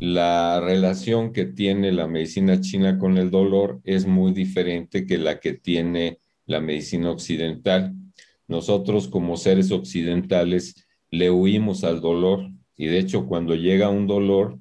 La relación que tiene la medicina china con el dolor es muy diferente que la que tiene la medicina occidental. Nosotros como seres occidentales le huimos al dolor y de hecho cuando llega un dolor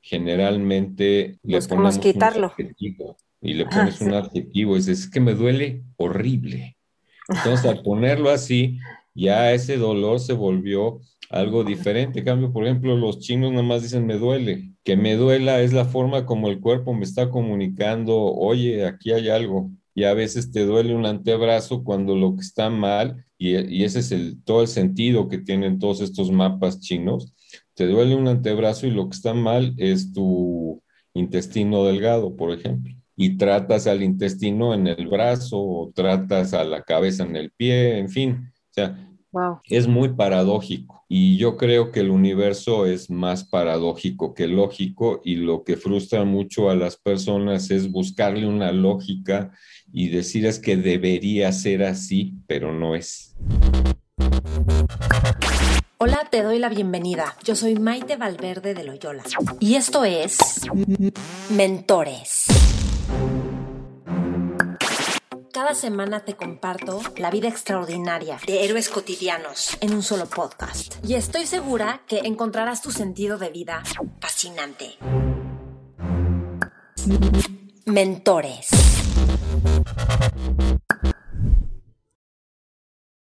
generalmente le ponemos quitarlo. un adjetivo y le pones un adjetivo y dices, es que me duele horrible. Entonces al ponerlo así, ya ese dolor se volvió algo diferente. En cambio, por ejemplo, los chinos nada más dicen me duele. Que me duela es la forma como el cuerpo me está comunicando, oye, aquí hay algo y a veces te duele un antebrazo cuando lo que está mal, y, ese es el, todo el sentido que tienen todos estos mapas chinos, te duele un antebrazo y lo que está mal es tu intestino delgado, por ejemplo. Y tratas al intestino en el brazo o tratas a la cabeza en el pie, en fin. O sea, es muy paradójico y yo creo que el universo es más paradójico que lógico y lo que frustra mucho a las personas es buscarle una lógica y decir es que debería ser así, pero no es. Hola, te doy la bienvenida. Yo soy Maite Valverde de Loyola y esto es Mentores. Cada semana te comparto la vida extraordinaria de héroes cotidianos en un solo podcast. Y estoy segura que encontrarás tu sentido de vida fascinante. Mentores.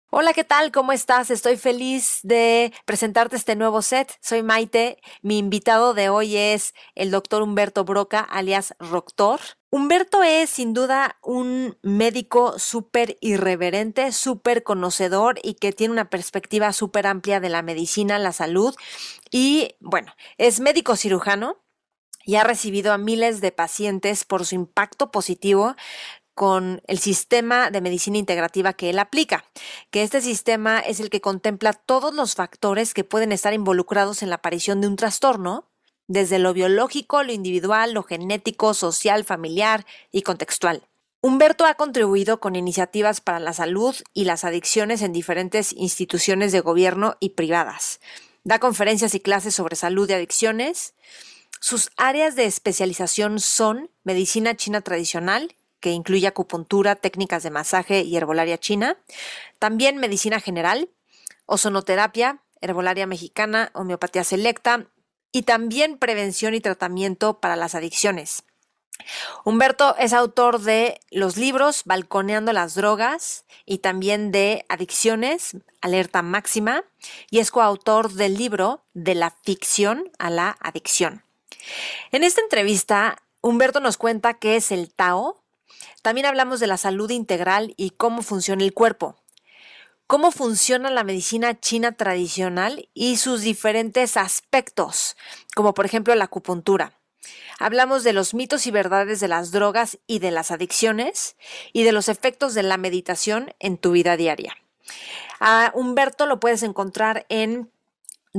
Hola, ¿qué tal? ¿Cómo estás? Estoy feliz de presentarte este nuevo set. Soy Maite. Mi invitado de hoy es el doctor Humberto Broca, alias Roctor. Humberto es sin duda un médico súper irreverente, súper conocedor y que tiene una perspectiva súper amplia de la medicina, la salud. Y bueno, es médico cirujano, y ha recibido a miles de pacientes por su impacto positivo con el sistema de medicina integrativa que él aplica, que este sistema es el que contempla todos los factores que pueden estar involucrados en la aparición de un trastorno, desde lo biológico, lo individual, lo genético, social, familiar y contextual. Humberto ha contribuido con iniciativas para la salud y las adicciones en diferentes instituciones de gobierno y privadas. Da conferencias y clases sobre salud y adicciones, sus áreas de especialización son medicina china tradicional, que incluye acupuntura, técnicas de masaje y herbolaria china, también medicina general, ozonoterapia, herbolaria mexicana, homeopatía selecta y también prevención y tratamiento para las adicciones. Humberto es autor de los libros Balconeando las drogas y también de Adicciones, Alerta Máxima, y es coautor del libro De la ficción a la adicción. En esta entrevista, Humberto nos cuenta qué es el Tao. También hablamos de la salud integral y cómo funciona el cuerpo. Cómo funciona la medicina china tradicional y sus diferentes aspectos, como por ejemplo la acupuntura. Hablamos de los mitos y verdades de las drogas y de las adicciones y de los efectos de la meditación en tu vida diaria. A Humberto lo puedes encontrar en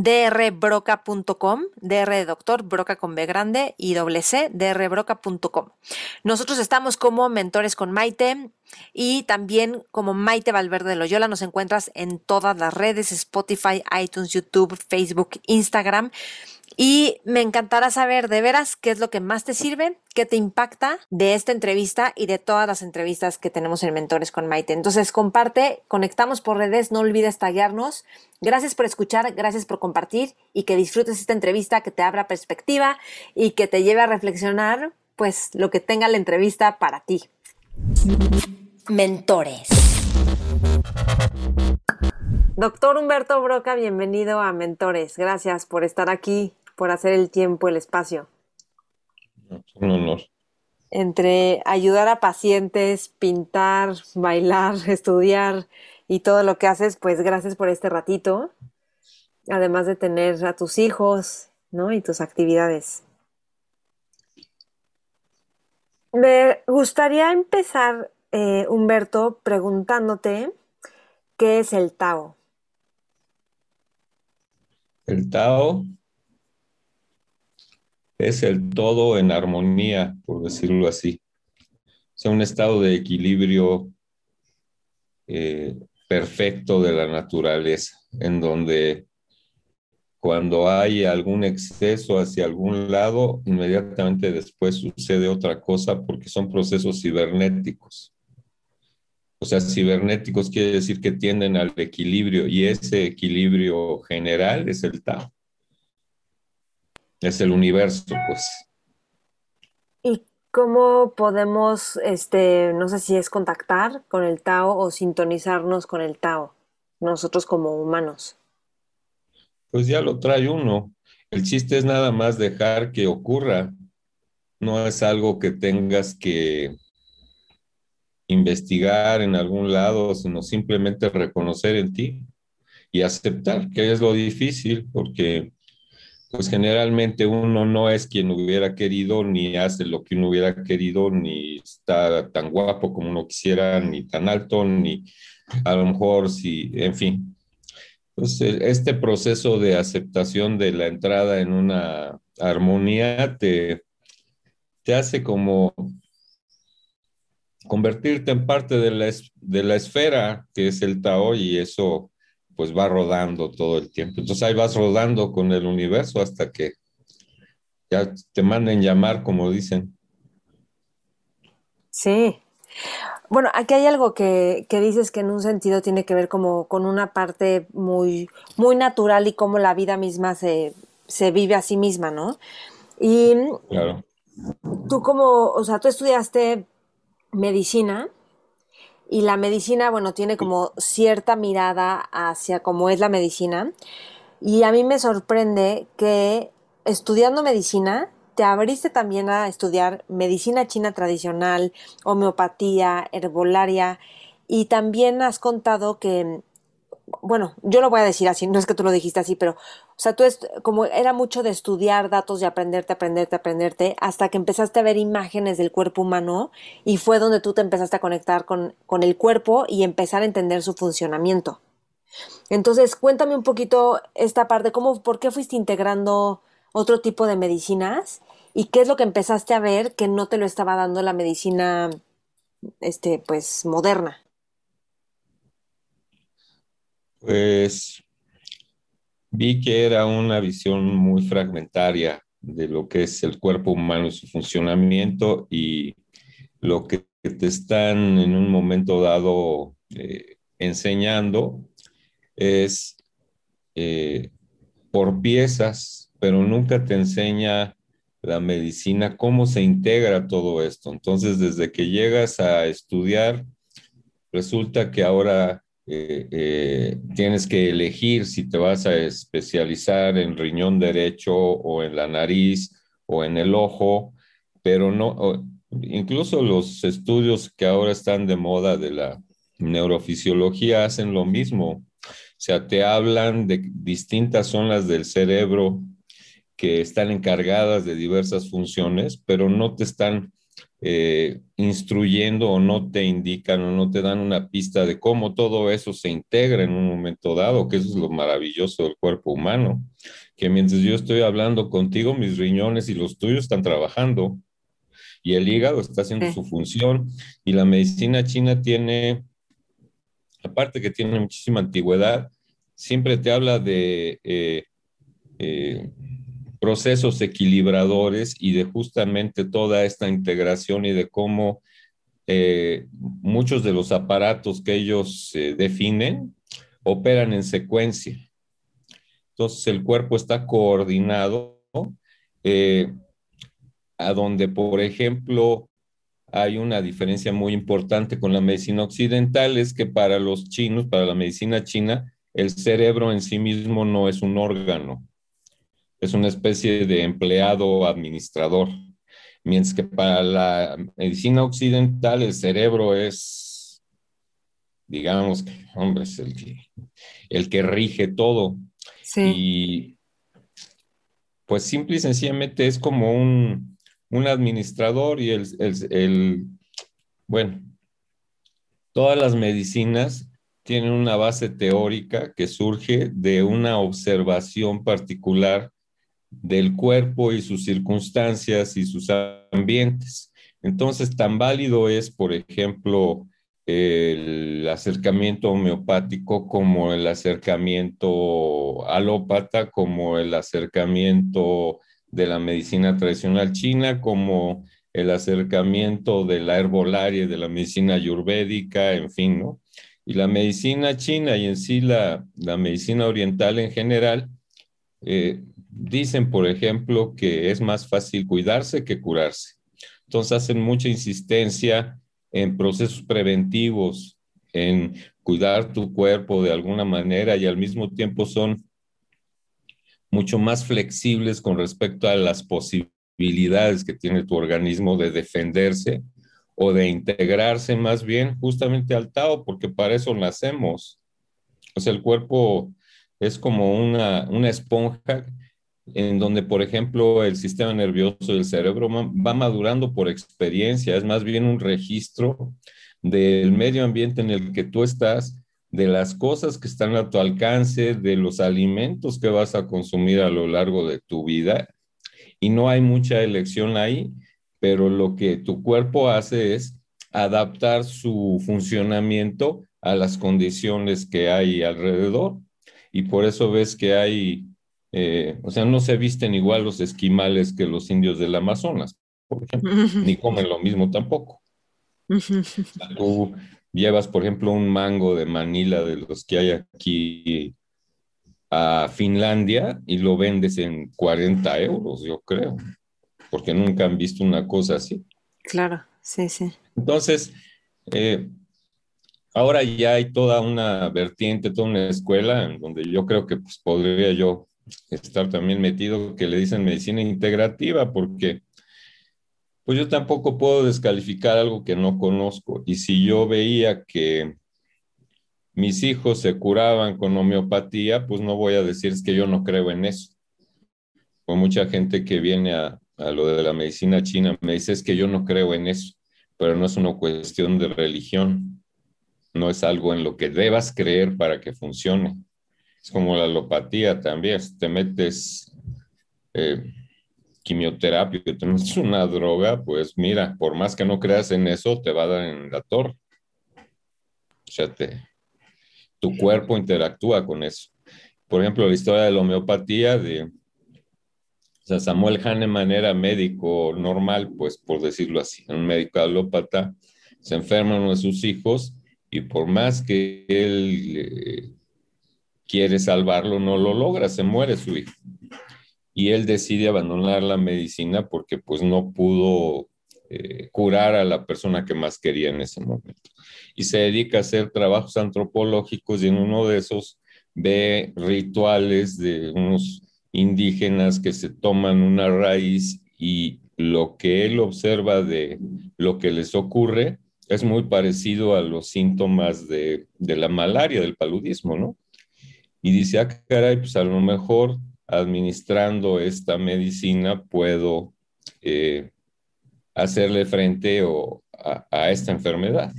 drbroca.com, dr doctor, broca con B grande y doble C, drbroca.com. Nosotros estamos como mentores con Maite y también como Maite Valverde de Loyola. Nos encuentras en todas las redes, Spotify, iTunes, YouTube, Facebook, Instagram. Y me encantará saber de veras qué es lo que más te sirve, qué te impacta de esta entrevista y de todas las entrevistas que tenemos en Mentores con Maite. Entonces, comparte, conectamos por redes, no olvides tallarnos. Gracias por escuchar, gracias por compartir y que disfrutes esta entrevista, que te abra perspectiva y que te lleve a reflexionar, pues, lo que tenga la entrevista para ti. Mentores. Doctor Humberto Broca, bienvenido a Mentores. Gracias por estar aquí por hacer el tiempo, el espacio. Un honor. Entre ayudar a pacientes, pintar, bailar, estudiar y todo lo que haces, pues gracias por este ratito. Además de tener a tus hijos, ¿no? Y tus actividades. Me gustaría empezar, eh, Humberto, preguntándote qué es el Tao. El Tao es el todo en armonía, por decirlo así. Es un estado de equilibrio eh, perfecto de la naturaleza, en donde cuando hay algún exceso hacia algún lado, inmediatamente después sucede otra cosa porque son procesos cibernéticos. O sea, cibernéticos quiere decir que tienden al equilibrio y ese equilibrio general es el Tao es el universo, pues. ¿Y cómo podemos, este, no sé si es contactar con el Tao o sintonizarnos con el Tao, nosotros como humanos? Pues ya lo trae uno. El chiste es nada más dejar que ocurra. No es algo que tengas que investigar en algún lado, sino simplemente reconocer en ti y aceptar, que es lo difícil, porque pues generalmente uno no es quien hubiera querido, ni hace lo que uno hubiera querido, ni está tan guapo como uno quisiera, ni tan alto, ni a lo mejor si, en fin. Entonces, este proceso de aceptación de la entrada en una armonía te, te hace como convertirte en parte de la, de la esfera que es el Tao y eso pues va rodando todo el tiempo. Entonces ahí vas rodando con el universo hasta que ya te manden llamar, como dicen. Sí. Bueno, aquí hay algo que, dices que en un sentido tiene que ver como con una parte muy, muy natural y cómo la vida misma se, se vive a sí misma, ¿no? Y claro. tú como, o sea, tú estudiaste medicina y la medicina, bueno, tiene como cierta mirada hacia cómo es la medicina. Y a mí me sorprende que estudiando medicina te abriste también a estudiar medicina china tradicional, homeopatía, herbolaria y también has contado que bueno, yo lo voy a decir así, no es que tú lo dijiste así, pero, o sea, tú es, como era mucho de estudiar datos y aprenderte, aprenderte, aprenderte, hasta que empezaste a ver imágenes del cuerpo humano y fue donde tú te empezaste a conectar con, con el cuerpo y empezar a entender su funcionamiento. Entonces, cuéntame un poquito esta parte, cómo, por qué fuiste integrando otro tipo de medicinas y qué es lo que empezaste a ver que no te lo estaba dando la medicina, este, pues, moderna. Pues vi que era una visión muy fragmentaria de lo que es el cuerpo humano y su funcionamiento y lo que te están en un momento dado eh, enseñando es eh, por piezas, pero nunca te enseña la medicina cómo se integra todo esto. Entonces, desde que llegas a estudiar, resulta que ahora eh, eh, tienes que elegir si te vas a especializar en riñón derecho o en la nariz o en el ojo, pero no, incluso los estudios que ahora están de moda de la neurofisiología hacen lo mismo. O sea, te hablan de distintas zonas del cerebro que están encargadas de diversas funciones, pero no te están eh, instruyendo o no te indican o no te dan una pista de cómo todo eso se integra en un momento dado, que eso es lo maravilloso del cuerpo humano, que mientras yo estoy hablando contigo, mis riñones y los tuyos están trabajando y el hígado está haciendo su función y la medicina china tiene, aparte que tiene muchísima antigüedad, siempre te habla de... Eh, eh, procesos equilibradores y de justamente toda esta integración y de cómo eh, muchos de los aparatos que ellos eh, definen operan en secuencia. Entonces el cuerpo está coordinado eh, a donde, por ejemplo, hay una diferencia muy importante con la medicina occidental, es que para los chinos, para la medicina china, el cerebro en sí mismo no es un órgano, es una especie de empleado administrador, mientras que para la medicina occidental el cerebro es, digamos, hombre, es el que, el que rige todo. Sí. Y pues simple y sencillamente es como un, un administrador y el, el, bueno, todas las medicinas tienen una base teórica que surge de una observación particular del cuerpo y sus circunstancias y sus ambientes. Entonces, tan válido es, por ejemplo, el acercamiento homeopático como el acercamiento alópata, como el acercamiento de la medicina tradicional china, como el acercamiento de la herbolaria de la medicina ayurvédica, en fin, ¿no? Y la medicina china y en sí la, la medicina oriental en general, eh, dicen, por ejemplo, que es más fácil cuidarse que curarse. Entonces hacen mucha insistencia en procesos preventivos, en cuidar tu cuerpo de alguna manera y al mismo tiempo son mucho más flexibles con respecto a las posibilidades que tiene tu organismo de defenderse o de integrarse más bien justamente al Tao, porque para eso nacemos. O sea, el cuerpo es como una, una esponja en donde, por ejemplo, el sistema nervioso del cerebro va madurando por experiencia, es más bien un registro del medio ambiente en el que tú estás de las cosas que están a tu alcance, de los alimentos que vas a consumir a lo largo de tu vida. Y no hay mucha elección ahí, pero lo que tu cuerpo hace es adaptar su funcionamiento a las condiciones que hay alrededor. Y por eso ves que hay, eh, o sea, no se visten igual los esquimales que los indios del Amazonas, por ejemplo, ni comen lo mismo tampoco. Tú llevas, por ejemplo, un mango de Manila de los que hay aquí a Finlandia y lo vendes en 40 euros, yo creo, porque nunca han visto una cosa así. Claro, sí, sí. Entonces, eh, ahora ya hay toda una vertiente, toda una escuela en donde yo creo que pues, podría yo estar también metido, que le dicen medicina integrativa, porque pues yo tampoco puedo descalificar algo que no conozco. Y si yo veía que mis hijos se curaban con homeopatía, pues no voy a decir es que yo no creo en eso. Con mucha gente que viene a, lo de la medicina china me dice es que yo no creo en eso, pero no es una cuestión de religión, no es algo en lo que debas creer para que funcione. Como la alopatía también, te metes... Eh, quimioterapia, que tienes una droga, pues mira, por más que no creas en eso, te va a dar en la torre. O sea, tu cuerpo interactúa con eso. Por ejemplo, la historia de la homeopatía de o sea, Samuel Hahnemann era médico normal, pues por decirlo así, un médico alópata, se enferma uno de sus hijos y por más que él eh, quiere salvarlo, no lo logra, se muere su hijo y él decide abandonar la medicina porque pues no pudo eh, curar a la persona que más quería en ese momento. Y se dedica a hacer trabajos antropológicos y en uno de esos ve rituales de unos indígenas que se toman una raíz y lo que él observa de lo que les ocurre es muy parecido a los síntomas de, de la malaria, del paludismo, ¿no? Y dice, ah, caray, pues a lo mejor administrando esta medicina puedo eh, hacerle frente a, esta enfermedad.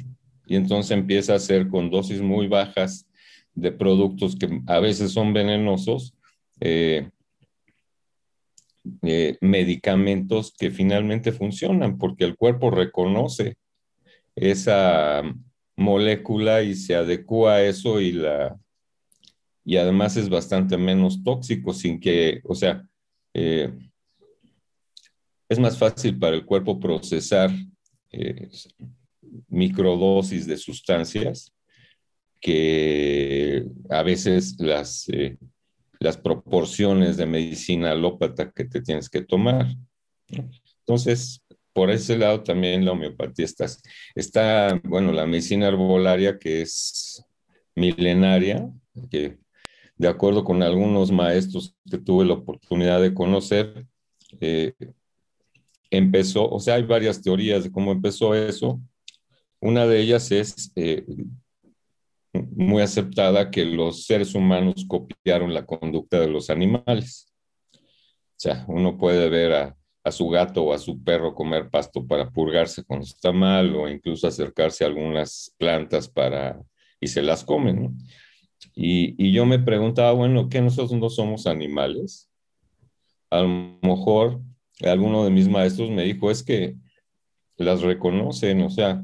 Y entonces empieza a hacer con dosis muy bajas de productos que a veces son venenosos, eh, eh, medicamentos que finalmente funcionan porque el cuerpo reconoce esa molécula y se adecua a eso y la, y además es bastante menos tóxico sin que, o sea, eh, es más fácil para el cuerpo procesar eh, microdosis de sustancias que a veces las, eh, las proporciones de medicina alópata que te tienes que tomar. Entonces, por ese lado también la homeopatía está, está, bueno, la medicina herbolaria que es milenaria, que de acuerdo con algunos maestros que tuve la oportunidad de conocer, eh, empezó, o sea, hay varias teorías de cómo empezó eso. Una de ellas es eh, muy aceptada que los seres humanos copiaron la conducta de los animales. O sea, uno puede ver a, su gato o a su perro comer pasto para purgarse cuando está mal o incluso acercarse a algunas plantas para y se las comen. Y, yo me preguntaba, bueno, ¿qué nosotros no somos animales? A lo mejor alguno de mis maestros me dijo, es que las reconocen, o sea,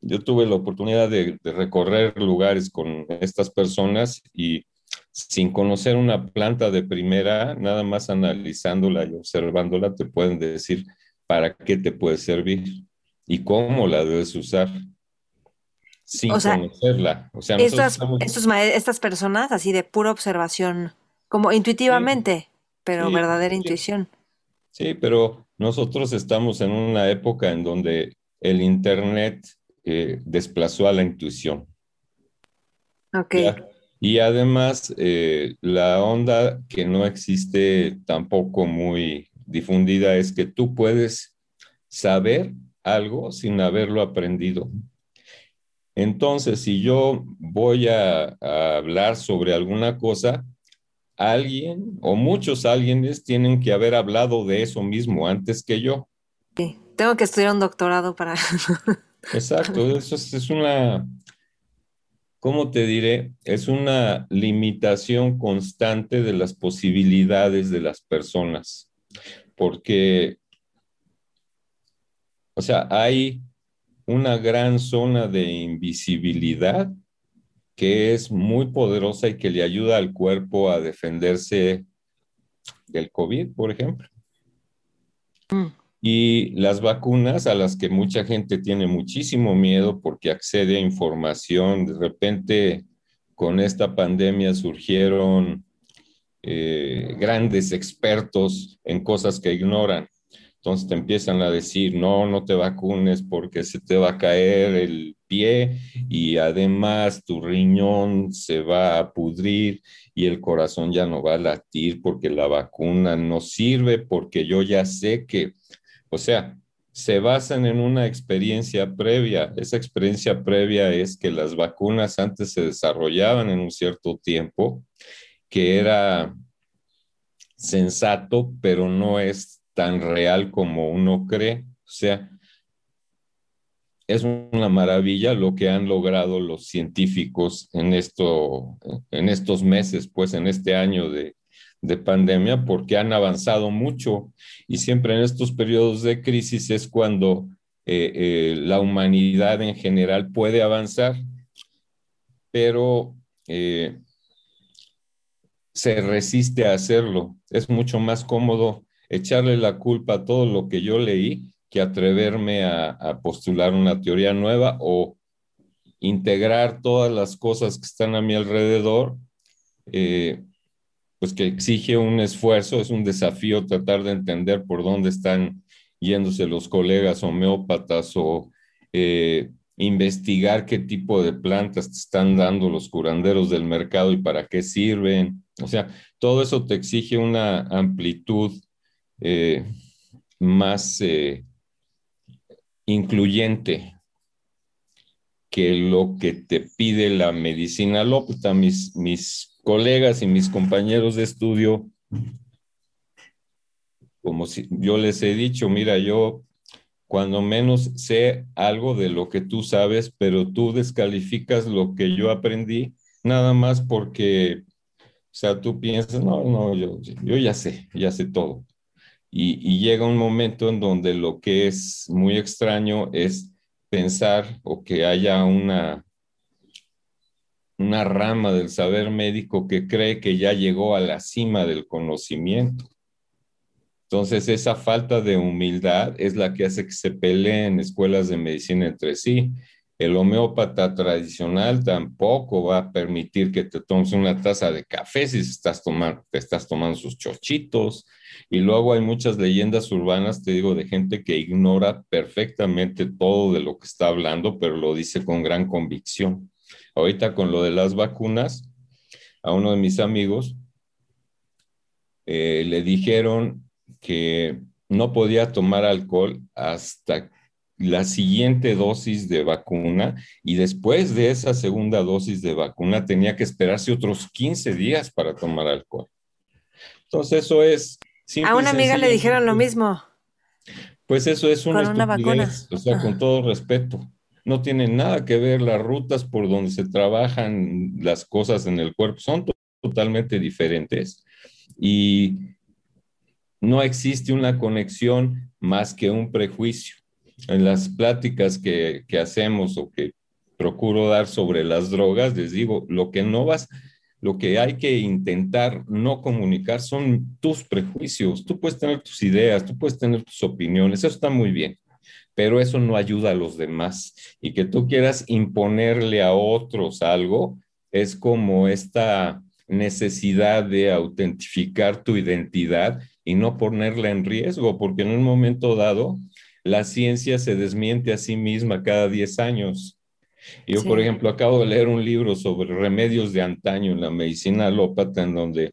yo tuve la oportunidad de, recorrer lugares con estas personas y sin conocer una planta de primera, nada más analizándola y observándola, te pueden decir para qué te puede servir y cómo la debes usar sin conocerla. O sea, estas, estas personas, así de pura observación, como intuitivamente, pero verdadera intuición. Sí, pero nosotros estamos en una época en donde el Internet desplazó a la intuición. Ok. Y además, eh, la onda que no existe tampoco muy difundida es que tú puedes saber algo sin haberlo aprendido. Entonces, si yo voy a, a hablar sobre alguna cosa, alguien o muchos alguienes tienen que haber hablado de eso mismo antes que yo. Sí, tengo que estudiar un doctorado para... Exacto, eso es, una, ¿cómo te diré? Es una limitación constante de las posibilidades de las personas, porque, o sea, hay una gran zona de invisibilidad que es muy poderosa y que le ayuda al cuerpo a defenderse del COVID, por ejemplo. Mm. Y las vacunas a las que mucha gente tiene muchísimo miedo porque accede a información, de repente con esta pandemia surgieron eh, grandes expertos en cosas que ignoran. Entonces te empiezan a decir, no, no te vacunes porque se te va a caer el pie y además tu riñón se va a pudrir y el corazón ya no va a latir porque la vacuna no sirve porque yo ya sé que o sea, se basan en una experiencia previa. Esa experiencia previa es que las vacunas antes se desarrollaban en un cierto tiempo, que era sensato, pero no es tan real como uno cree. O sea, es una maravilla lo que han logrado los científicos en, esto, en estos meses, pues en este año de, de pandemia porque han avanzado mucho y siempre en estos periodos de crisis es cuando eh, eh, la humanidad en general puede avanzar, pero eh, se resiste a hacerlo. Es mucho más cómodo echarle la culpa a todo lo que yo leí que atreverme a, postular una teoría nueva o integrar todas las cosas que están a mi alrededor pues que exige un esfuerzo, es un desafío tratar de entender por dónde están yéndose los colegas homeópatas o eh, investigar qué tipo de plantas te están dando los curanderos del mercado y para qué sirven. O sea, todo eso te exige una amplitud eh, más eh, incluyente que lo que te pide la medicina alópata. Mis, mis colegas y mis compañeros de estudio, como si yo les he dicho, mira, yo cuando menos sé algo de lo que tú sabes, pero tú descalificas lo que yo aprendí, nada más porque, o sea, tú piensas, no, no, yo, yo ya sé, ya sé todo. Y, llega un momento en donde lo que es muy extraño es pensar o que haya una una rama del saber médico que cree que ya llegó a la cima del conocimiento. Entonces, esa falta de humildad es la que hace que se peleen escuelas de medicina entre sí. El homeópata tradicional tampoco va a permitir que te tomes una taza de café si estás tomando, te estás tomando sus chochitos. Y luego hay muchas leyendas urbanas, te digo, de gente que ignora perfectamente todo de lo que está hablando, pero lo dice con gran convicción. Ahorita con lo de las vacunas, a uno de mis amigos eh, le dijeron que no podía tomar alcohol hasta la siguiente dosis de vacuna y después de esa segunda dosis de vacuna tenía que esperarse otros 15 días para tomar alcohol. Entonces eso es... A una amiga le dijeron lo mismo. Pues eso es una, una vacuna. o sea, con todo respeto. No tiene nada que ver las rutas por donde se trabajan las cosas en el cuerpo, son totalmente diferentes y no existe una conexión más que un prejuicio en las pláticas que, hacemos o que procuro dar sobre las drogas, les digo, lo que no vas, lo que hay que intentar no comunicar son tus prejuicios. Tú puedes tener tus ideas, tú puedes tener tus opiniones, eso está muy bien, pero eso no ayuda a los demás. Y que tú quieras imponerle a otros algo es como esta necesidad de autentificar tu identidad y no ponerla en riesgo, porque en un momento dado la ciencia se desmiente a sí misma cada 10 años. Yo, por ejemplo, acabo de leer un libro sobre remedios de antaño en la medicina alópata, en donde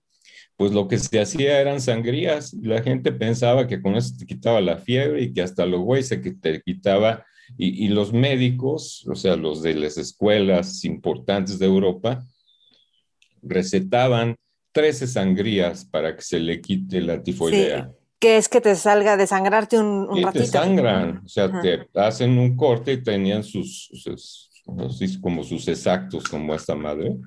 pues lo que se hacía eran sangrías. La gente pensaba que con eso te quitaba la fiebre y que hasta los güey se te quitaba. Y, y, los médicos, o sea, los de las escuelas importantes de Europa, recetaban 13 sangrías para que se le quite la tifoidea que es que te salga de sangrarte un, un ratito. Te sangran, o sea, te hacen un corte y tenían sus, sus, como sus exactos, como esta madre.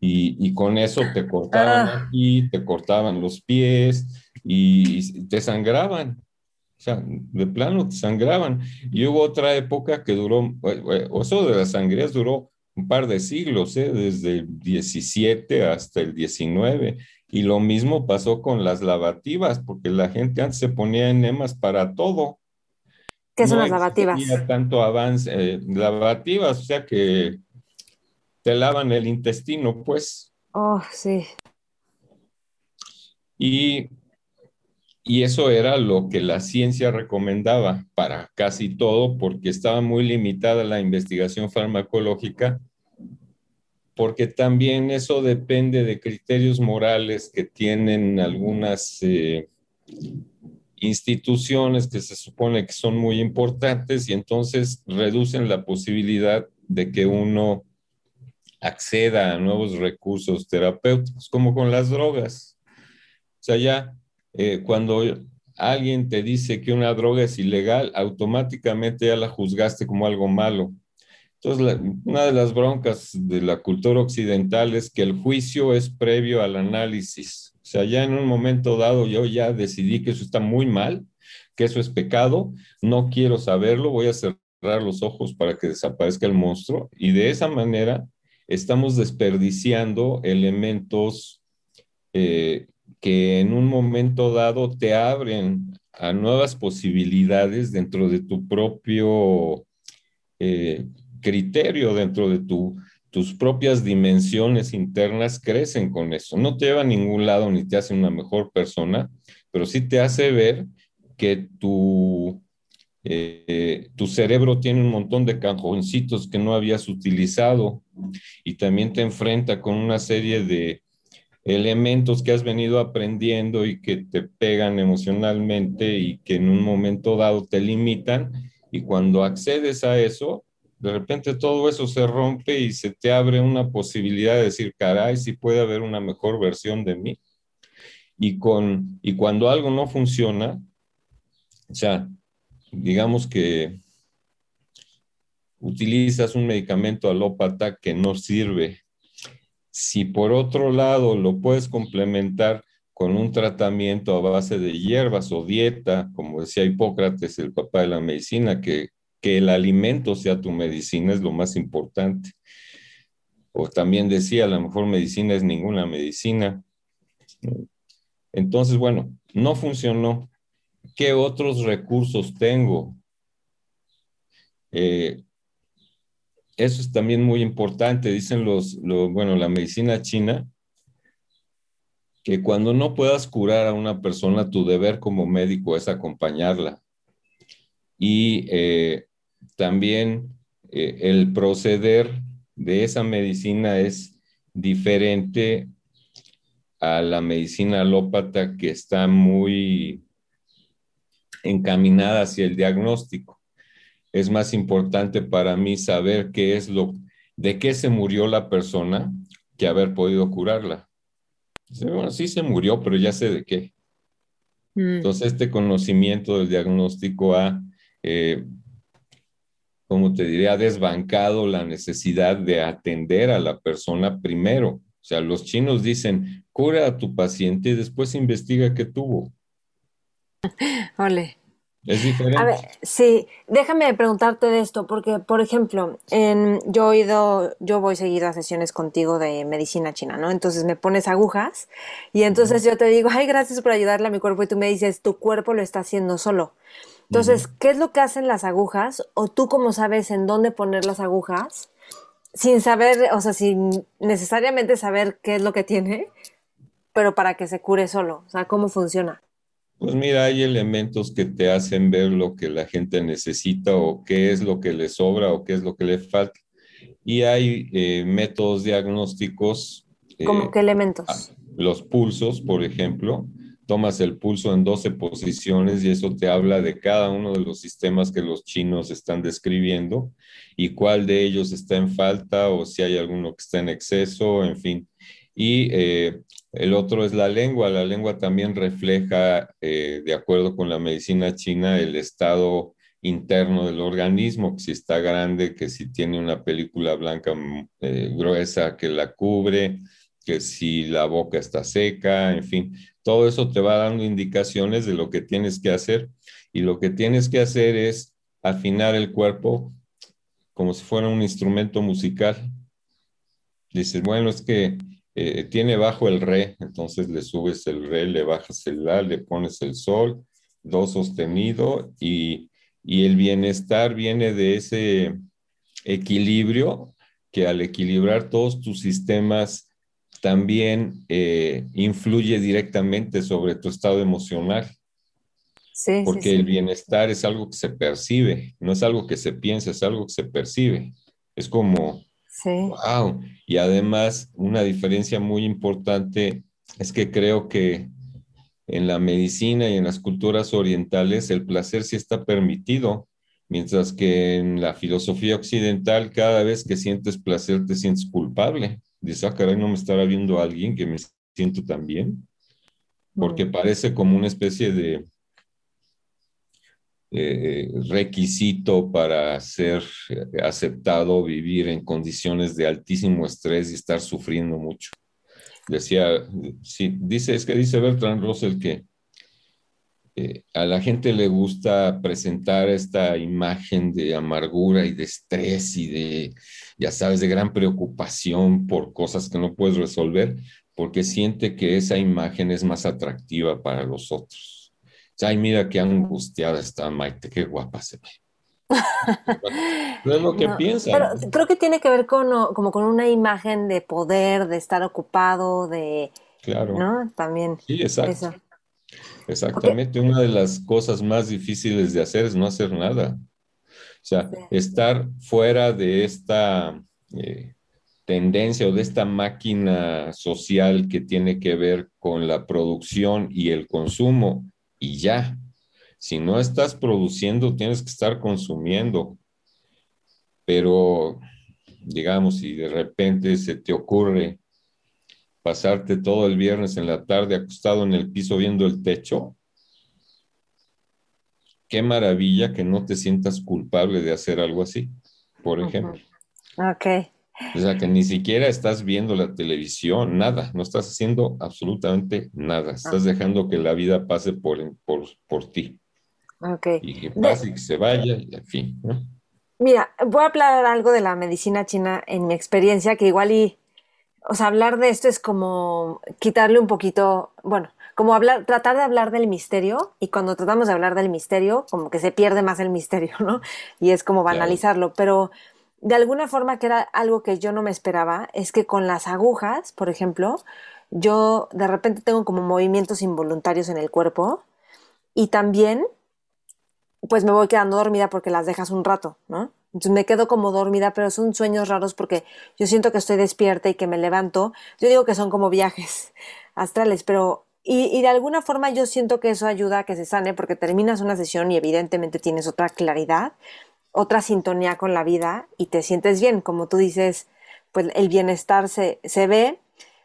Y, y con eso te cortaban ah. aquí, te cortaban los pies y te sangraban. O sea, de plano te sangraban. Y hubo otra época que duró, eso de las sangrías duró un par de siglos, ¿eh? desde el 17 hasta el 19. Y lo mismo pasó con las lavativas, porque la gente antes se ponía enemas para todo. ¿Qué son las lavativas? No tanto avance, eh, lavativas, o sea que te lavan el intestino, pues. Oh, sí. Y, y eso era lo que la ciencia recomendaba para casi todo, porque estaba muy limitada la investigación farmacológica porque también eso depende de criterios morales que tienen algunas eh, instituciones que se supone que son muy importantes y entonces reducen la posibilidad de que uno acceda a nuevos recursos terapéuticos, como con las drogas. O sea, ya eh, cuando alguien te dice que una droga es ilegal, automáticamente ya la juzgaste como algo malo. Entonces, una de las broncas de la cultura occidental es que el juicio es previo al análisis. Sea, ya en un momento dado yo ya decidí que eso está muy mal, que eso es pecado, no quiero saberlo, voy a cerrar los ojos para que desaparezca el monstruo. Y de esa manera estamos desperdiciando elementos eh, que en un momento dado te abren a nuevas posibilidades dentro de tu propio eh, criterio dentro de tu, tus propias dimensiones internas crecen con eso. No te lleva a ningún lado ni te hace una mejor persona, pero sí te hace ver que tu, eh, tu cerebro tiene un montón de cajoncitos que no habías utilizado y también te enfrenta con una serie de elementos que has venido aprendiendo y que te pegan emocionalmente y que en un momento dado te limitan y cuando accedes a eso, de repente todo eso se rompe y se te abre una posibilidad de decir, caray, si puede haber una mejor versión de mí. Y, con, y cuando algo no funciona, o sea, digamos que utilizas un medicamento alópata que no sirve, si por otro lado lo puedes complementar con un tratamiento a base de hierbas o dieta, como decía Hipócrates, el papá de la medicina, que que el alimento sea tu medicina es lo más importante. O también decía, la mejor medicina es ninguna medicina. Entonces, bueno, no funcionó. ¿Qué otros recursos tengo? Eh, eso es también muy importante. Dicen los, bueno, la medicina china, que cuando no puedas curar a una persona, tu deber como médico es acompañarla. Y eh, también eh, el proceder de esa medicina es diferente a la medicina alópata que está muy encaminada hacia el diagnóstico. Es más importante para mí saber qué es lo, de qué se murió la persona que haber podido curarla. Bueno, sí se murió, pero ya sé de qué. Mm. Entonces, este conocimiento del diagnóstico ha, eh, como te diría, ha desbancado la necesidad de atender a la persona primero. O sea, los chinos dicen, cura a tu paciente y después investiga qué tuvo. Ole. Es diferente. A ver, sí, déjame preguntarte de esto, porque, por ejemplo, en, yo he ido, yo voy seguido a sesiones contigo de medicina china, ¿no? Entonces me pones agujas y entonces yo te digo, ay, gracias por ayudarle a mi cuerpo y tú me dices, tu cuerpo lo está haciendo solo. Entonces, ¿qué es lo que hacen las agujas? O tú cómo sabes en dónde poner las agujas, sin saber, o sea, sin necesariamente saber qué es lo que tiene, pero para que se cure solo, o sea, ¿cómo funciona? Pues mira, hay elementos que te hacen ver lo que la gente necesita o qué es lo que le sobra o qué es lo que le falta. Y hay eh, métodos diagnósticos. Eh, ¿Cómo qué elementos? Los pulsos, por ejemplo. Tomas el pulso en 12 posiciones y eso te habla de cada uno de los sistemas que los chinos están describiendo y cuál de ellos está en falta o si hay alguno que está en exceso, en fin. Y eh, el otro es la lengua. La lengua también refleja, eh, de acuerdo con la medicina china, el estado interno del organismo, que si está grande, que si tiene una película blanca mm, eh, gruesa que la cubre, que si la boca está seca, en fin, todo eso te va dando indicaciones de lo que tienes que hacer y lo que tienes que hacer es afinar el cuerpo como si fuera un instrumento musical. Dices, bueno, es que eh, tiene bajo el re, entonces le subes el re, le bajas el la, le pones el sol, do sostenido y, el bienestar viene de ese equilibrio que al equilibrar todos tus sistemas también eh, influye directamente sobre tu estado emocional. Sí, porque el bienestar es algo que se percibe, no es algo que se piensa, es algo que se percibe. Es como Wow. Y además, una diferencia muy importante es que creo que en la medicina y en las culturas orientales el placer sí está permitido, mientras que en la filosofía occidental cada vez que sientes placer te sientes culpable. Dices, ah, caray, no me estará viendo alguien que me siento tan bien, porque parece como una especie de eh, requisito para ser aceptado vivir en condiciones de altísimo estrés y estar sufriendo mucho. Decía, sí, dice, es que dice Bertrand Russell que eh, a la gente le gusta presentar esta imagen de amargura y de estrés y de, ya sabes, de gran preocupación por cosas que no puedes resolver, porque siente que esa imagen es más atractiva para los otros. Ay, mira qué angustiada está Maite, qué guapa se ve. no es lo que piensa. Pero creo que tiene que ver con, como con una imagen de poder, de estar ocupado, de... Claro. ¿No? También. Sí, exacto. Exactamente. Una de las cosas más difíciles de hacer es no hacer nada. O sea, estar fuera de esta eh, tendencia o de esta máquina social que tiene que ver con la producción y el consumo y ya. Si no estás produciendo, tienes que estar consumiendo. Pero, digamos, si de repente se te ocurre pasarte todo el viernes en la tarde acostado en el piso viendo el techo, qué maravilla que no te sientas culpable de hacer algo así, por ejemplo. Ok. O sea, que ni siquiera estás viendo la televisión, nada, no estás haciendo absolutamente nada. Estás dejando que la vida pase por, por, por ti. Ok. Y que pase y que se vaya, y en fin. Mira, voy a hablar algo de la medicina china en mi experiencia, que igual y, o sea, hablar de esto es como quitarle un poquito, bueno, como hablar, tratar de hablar del misterio y cuando tratamos de hablar del misterio, como que se pierde más el misterio, ¿no? Y es como banalizarlo, pero de alguna forma que era algo que yo no me esperaba, es que con las agujas, por ejemplo, yo de repente tengo como movimientos involuntarios en el cuerpo y también pues me voy quedando dormida porque las dejas un rato, ¿no? Entonces me quedo como dormida, pero son sueños raros porque yo siento que estoy despierta y que me levanto. Yo digo que son como viajes astrales, pero y, y, de alguna forma yo siento que eso ayuda a que se sane porque terminas una sesión y evidentemente tienes otra claridad, otra sintonía con la vida y te sientes bien. Como tú dices, pues el bienestar se, se ve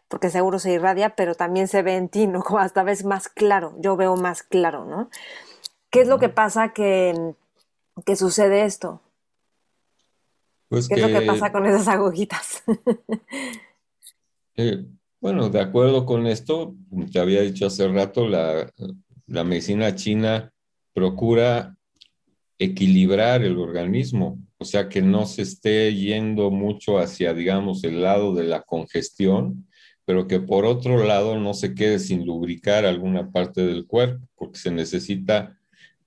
porque seguro se irradia, pero también se ve en ti, ¿no? Como hasta vez más claro, yo veo más claro, ¿no? ¿Qué es lo que pasa que, que sucede esto? Pues ¿Qué es lo que pasa con esas agujitas? eh, bueno, de acuerdo con esto, como te había dicho hace rato, la, la medicina china procura equilibrar el organismo, o sea, que no se esté yendo mucho hacia, digamos, el lado de la congestión, pero que por otro lado no se quede sin lubricar alguna parte del cuerpo, porque se necesita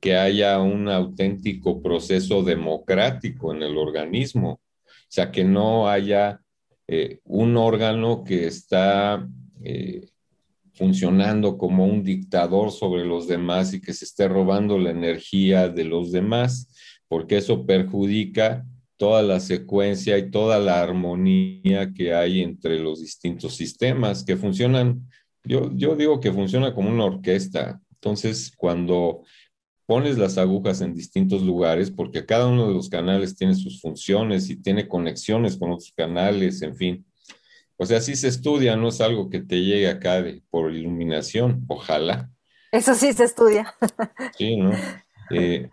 que haya un auténtico proceso democrático en el organismo, o sea, que no haya eh, un órgano que está eh, funcionando como un dictador sobre los demás y que se esté robando la energía de los demás, porque eso perjudica toda la secuencia y toda la armonía que hay entre los distintos sistemas que funcionan. Yo, yo digo que funciona como una orquesta. Entonces, cuando pones las agujas en distintos lugares, porque cada uno de los canales tiene sus funciones y tiene conexiones con otros canales, en fin. O sea, sí se estudia, no es algo que te llegue acá por iluminación, ojalá. Eso sí se estudia. Sí, ¿no? Eh,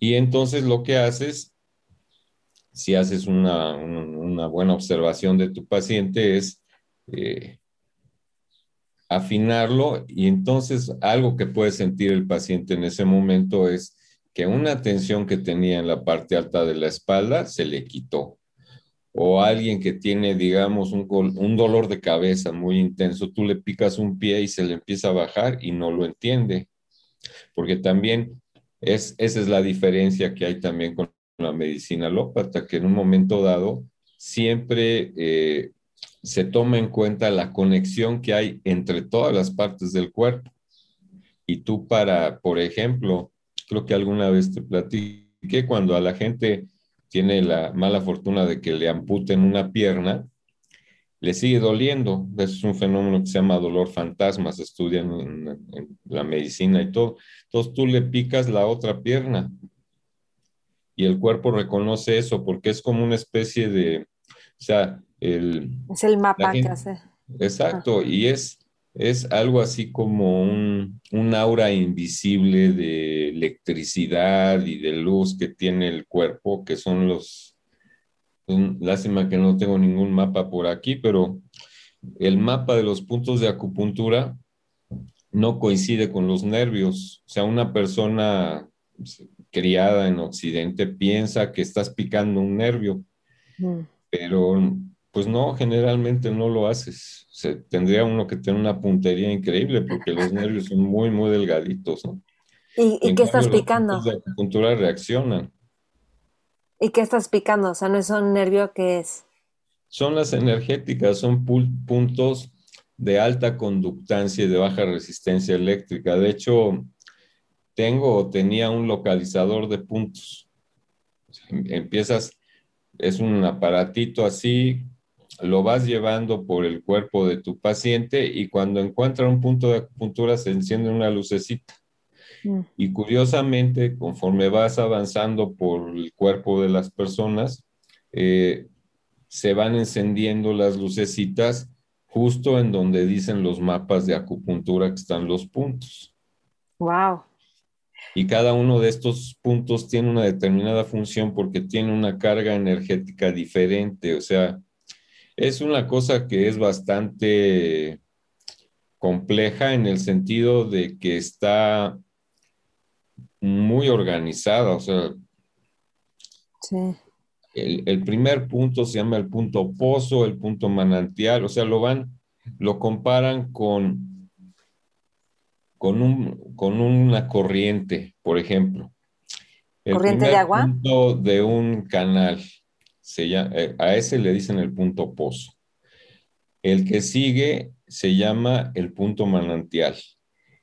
y entonces lo que haces, si haces una, buena observación de tu paciente, es eh, afinarlo y entonces algo que puede sentir el paciente en ese momento es que una tensión que tenía en la parte alta de la espalda se le quitó. O alguien que tiene, digamos, un, un dolor de cabeza muy intenso, tú le picas un pie y se le empieza a bajar y no lo entiende. Porque también es, esa es la diferencia que hay también con la medicina alópata, que en un momento dado siempre eh, se toma en cuenta la conexión que hay entre todas las partes del cuerpo. Y tú para, por ejemplo, creo que alguna vez te platiqué, cuando a la gente tiene la mala fortuna de que le amputen una pierna, le sigue doliendo. Es un fenómeno que se llama dolor fantasma, se estudia en, en, la medicina y todo. Entonces tú le picas la otra pierna y el cuerpo reconoce eso porque es como una especie de, o sea, es el mapa que hace. Exacto, y es, es algo así como un, aura invisible de electricidad y de luz que tiene el cuerpo, que son los... lástima que no tengo ningún mapa por aquí, pero el mapa de los puntos de acupuntura no coincide con los nervios. O sea, una persona criada en Occidente piensa que estás picando un nervio, mm. pero pues no, generalmente no lo haces. Se, tendría uno que tener una puntería increíble porque los nervios son muy, muy delgaditos. ¿no? ¿Y, qué estás picando? La acupuntura reaccionan. ¿Y qué estás picando? O sea, no es un nervio que es. Son las energéticas, son puntos de alta conductancia y de baja resistencia eléctrica. De hecho, tengo o tenía un localizador de puntos. empiezas, es un aparatito así lo vas llevando por el cuerpo de tu paciente y cuando encuentra un punto de acupuntura se enciende una lucecita. Mm. Y curiosamente, conforme vas avanzando por el cuerpo de las personas, eh, se van encendiendo las lucecitas justo en donde dicen los mapas de acupuntura que están los puntos. Wow. Y cada uno de estos puntos tiene una determinada función porque tiene una carga energética diferente. O sea, es una cosa que es bastante compleja en el sentido de que está muy organizada, o sea, el, primer punto se llama el punto pozo, el punto manantial, o sea, lo van, lo comparan con con, un, con una corriente, por ejemplo. ¿Corriente de agua? Punto de un canal, eh, a ese le dicen el punto pozo. El que sigue se llama el punto manantial.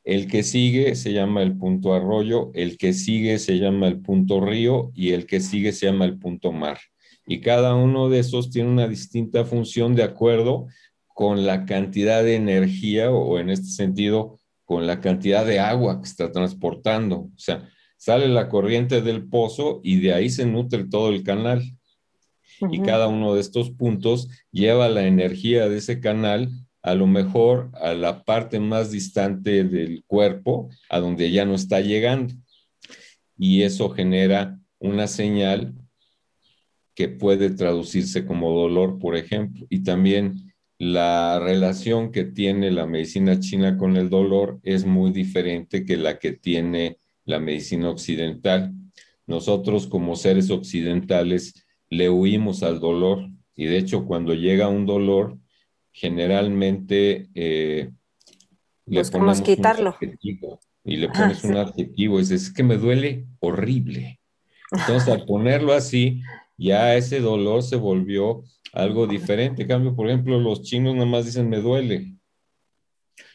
El que sigue se llama el punto arroyo, el que sigue se llama el punto río y el que sigue se llama el punto mar. Y cada uno de esos tiene una distinta función de acuerdo con la cantidad de energía o en este sentido con la cantidad de agua que está transportando. O sea, sale la corriente del pozo y de ahí se nutre todo el canal. Y cada uno de estos puntos lleva la energía de ese canal a lo mejor a la parte más distante del cuerpo, a donde ya no está llegando. Y eso genera una señal que puede traducirse como dolor, por ejemplo. Y también la relación que tiene la medicina china con el dolor es muy diferente que la que tiene la medicina occidental. Nosotros como seres occidentales le huimos al dolor y de hecho cuando llega un dolor, generalmente eh, le ponemos quitarlo. un adjetivo y le pones un adjetivo y dices, es que me duele horrible. Entonces, al ponerlo así, ya ese dolor se volvió algo diferente. En cambio, por ejemplo, los chinos nada más dicen, me duele.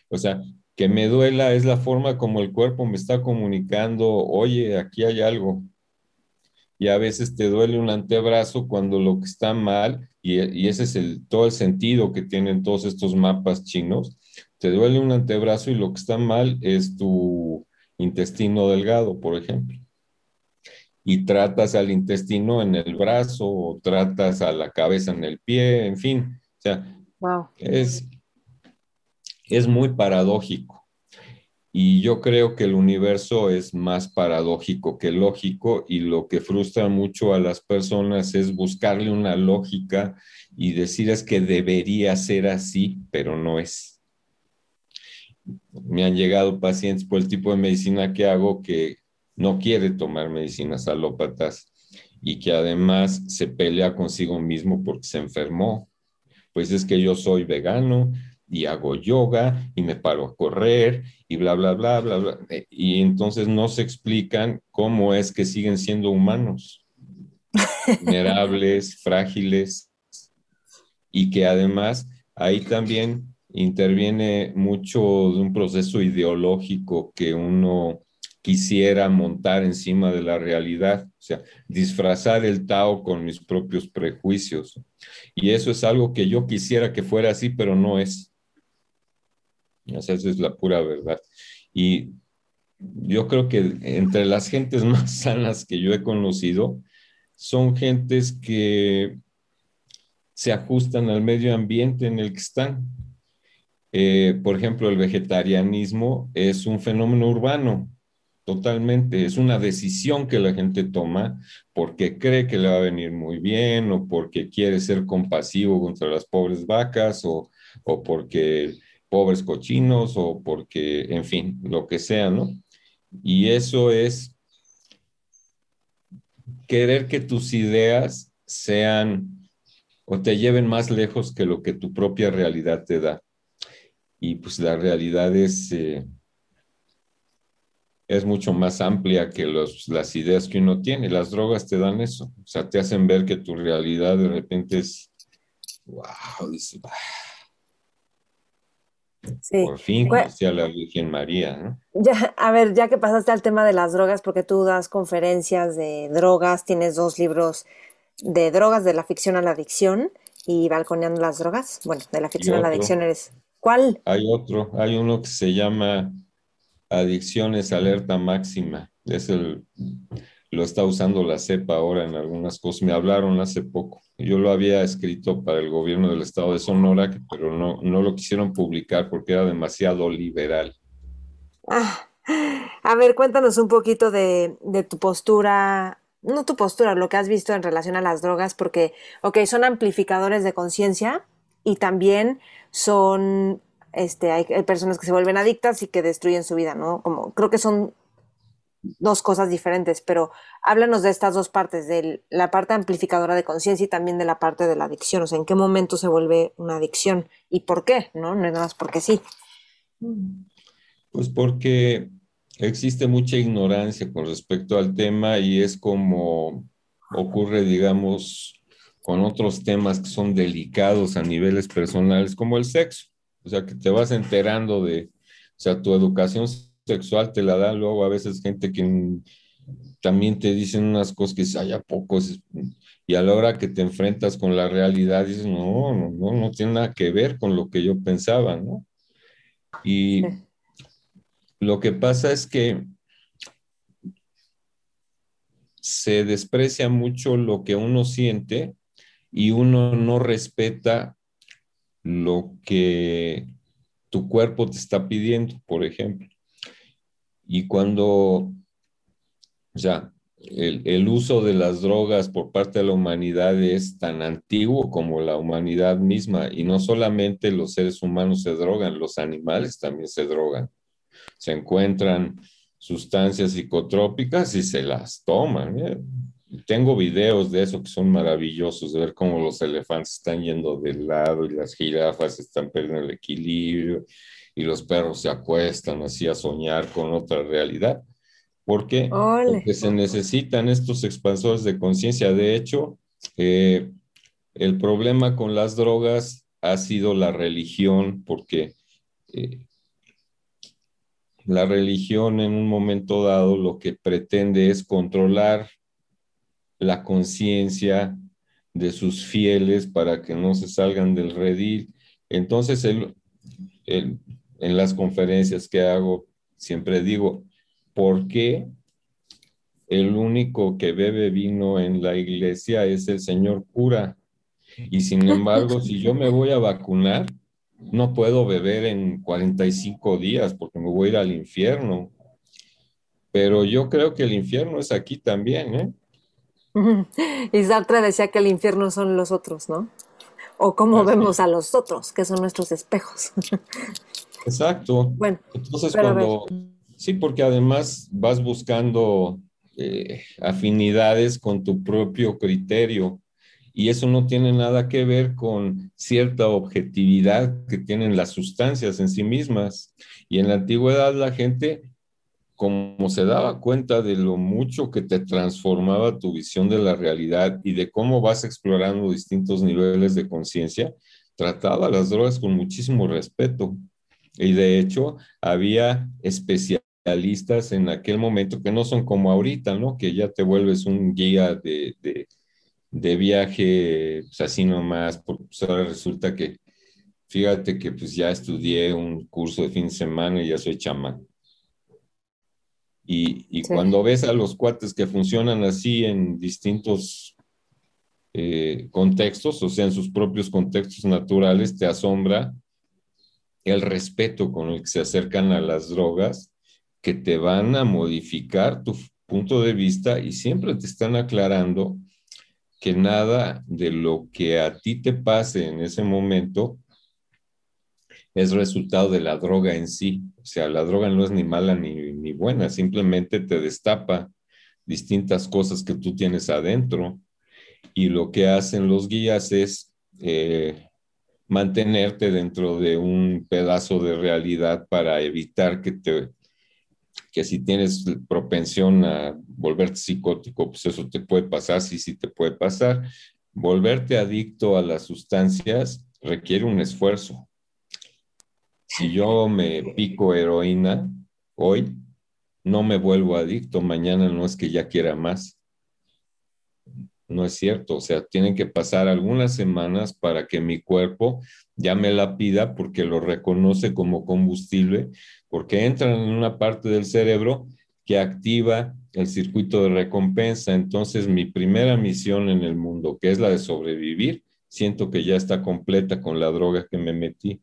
O sea, que me duela es la forma como el cuerpo me está comunicando, oye, aquí hay algo. Y a veces te duele un antebrazo cuando lo que está mal y, ese es el, todo el sentido que tienen todos estos mapas chinos. Te duele un antebrazo y lo que está mal es tu intestino delgado, por ejemplo. Y tratas al intestino en el brazo o tratas a la cabeza en el pie, en fin. O sea, es, es muy paradójico. Y yo creo que el universo es más paradójico que lógico y lo que frustra mucho a las personas es buscarle una lógica y decir es que debería ser así, pero no es. Me han llegado pacientes por el tipo de medicina que hago que no quiere tomar medicinas alópatas y que además se pelea consigo mismo porque se enfermó. Pues es que yo soy vegano, y hago yoga y me paro a correr y bla, bla, bla, bla, bla. Eh, y entonces no se explican cómo es que siguen siendo humanos, vulnerables, frágiles y que además ahí también interviene mucho de un proceso ideológico que uno quisiera montar encima de la realidad, o sea, disfrazar el Tao con mis propios prejuicios. Y eso es algo que yo quisiera que fuera así, pero no es. Esa es la pura verdad. Y yo creo que entre las gentes más sanas que yo he conocido son gentes que se ajustan al medio ambiente en el que están. Eh, por ejemplo, el vegetarianismo es un fenómeno urbano, totalmente. Es una decisión que la gente toma porque cree que le va a venir muy bien o porque quiere ser compasivo contra las pobres vacas o, o porque pobres cochinos o porque, en fin, lo que sea, ¿no? Y eso es querer que tus ideas sean o te lleven más lejos que lo que tu propia realidad te da. Y pues la realidad es, eh, es mucho más amplia que los, las ideas que uno tiene. Las drogas te dan eso. O sea, te hacen ver que tu realidad de repente es, wow, por fin conocí a la Virgen María, ¿no? Ya, a ver, ya que pasaste al tema de las drogas, porque tú das conferencias de drogas, tienes dos libros de drogas, de la ficción a la adicción y balconeando las drogas. Bueno, de la ficción a la adicción eres. ¿Cuál? Hay otro, hay uno que se llama Adicciones Alerta Máxima. Es el, lo está usando la CEPA ahora en algunas cosas. Me hablaron hace poco. Yo lo había escrito para el gobierno del estado de Sonora, pero no, no lo quisieron publicar porque era demasiado liberal. Ah, a ver, cuéntanos un poquito de, tu postura, no tu postura, lo que has visto en relación a las drogas, porque, ok, son amplificadores de conciencia y también son, este, hay, hay personas que se vuelven adictas y que destruyen su vida, ¿no? Como, creo que son dos cosas diferentes, pero háblanos de estas dos partes, de la parte amplificadora de conciencia y también de la parte de la adicción, o sea, en qué momento se vuelve una adicción y por qué, ¿no? No es nada más porque sí. Pues porque existe mucha ignorancia con respecto al tema y es como ocurre, digamos, con otros temas que son delicados a niveles personales, como el sexo. O sea, que te vas enterando de, o sea, tu educación sexual te la da luego a veces gente que también te dicen unas cosas que dices, ay, ¿a poco? Y a la hora que te enfrentas con la realidad, dices, no, no, no, no tiene nada que ver con lo que yo pensaba, ¿no? Y lo que pasa es que se desprecia mucho lo que uno siente y uno no respeta lo que tu cuerpo te está pidiendo, por ejemplo. Y cuando, o sea, el, uso de las drogas por parte de la humanidad es tan antiguo como la humanidad misma, y no solamente los seres humanos se drogan, los animales también se drogan. Se encuentran sustancias psicotrópicas y se las toman. ¿eh? Tengo videos de eso que son maravillosos, de ver cómo los elefantes están yendo de lado y las jirafas están perdiendo el equilibrio y los perros se acuestan así a soñar con otra realidad. ¿Por qué? Porque se necesitan estos expansores de conciencia. De hecho, eh, el problema con las drogas ha sido la religión, porque eh, la religión en un momento dado lo que pretende es controlar la conciencia de sus fieles para que no se salgan del redil. Entonces, en las conferencias que hago, siempre digo, ¿por qué el único que bebe vino en la iglesia es el señor cura? Y sin embargo, si yo me voy a vacunar, no puedo beber en 45 días porque me voy a ir al infierno. Pero yo creo que el infierno es aquí también, ¿eh? Y Sartre decía que el infierno son los otros, ¿no? O cómo vemos a los otros, que son nuestros espejos. Exacto. Bueno, entonces cuando... Sí, porque además vas buscando eh, afinidades con tu propio criterio y eso no tiene nada que ver con cierta objetividad que tienen las sustancias en sí mismas. Y en la antigüedad la gente, como se daba cuenta de lo mucho que te transformaba tu visión de la realidad y de cómo vas explorando distintos niveles de conciencia, trataba las drogas con muchísimo respeto. Y de hecho, había especialistas en aquel momento que no son como ahorita, ¿no? Que ya te vuelves un guía de de viaje, pues así nomás, porque pues ahora resulta que, fíjate que pues ya estudié un curso de fin de semana y ya soy chamán. Y, cuando ves a los cuates que funcionan así en distintos eh, contextos, o sea, en sus propios contextos naturales, te asombra el respeto con el que se acercan a las drogas que te van a modificar tu punto de vista y siempre te están aclarando que nada de lo que a ti te pase en ese momento es resultado de la droga en sí. O sea, la droga no es ni mala ni, buena, simplemente te destapa distintas cosas que tú tienes adentro. Y lo que hacen los guías es eh, mantenerte dentro de un pedazo de realidad para evitar que te que si tienes propensión a volverte psicótico, pues eso te puede pasar, sí, sí te puede pasar. Volverte adicto a las sustancias requiere un esfuerzo. Si yo me pico heroína hoy, no me vuelvo adicto, mañana no es que ya quiera más. No es cierto, o sea, tienen que pasar algunas semanas para que mi cuerpo ya me la pida porque lo reconoce como combustible, porque entran en una parte del cerebro que activa el circuito de recompensa. Entonces, mi primera misión en el mundo, que es la de sobrevivir, siento que ya está completa con la droga que me metí.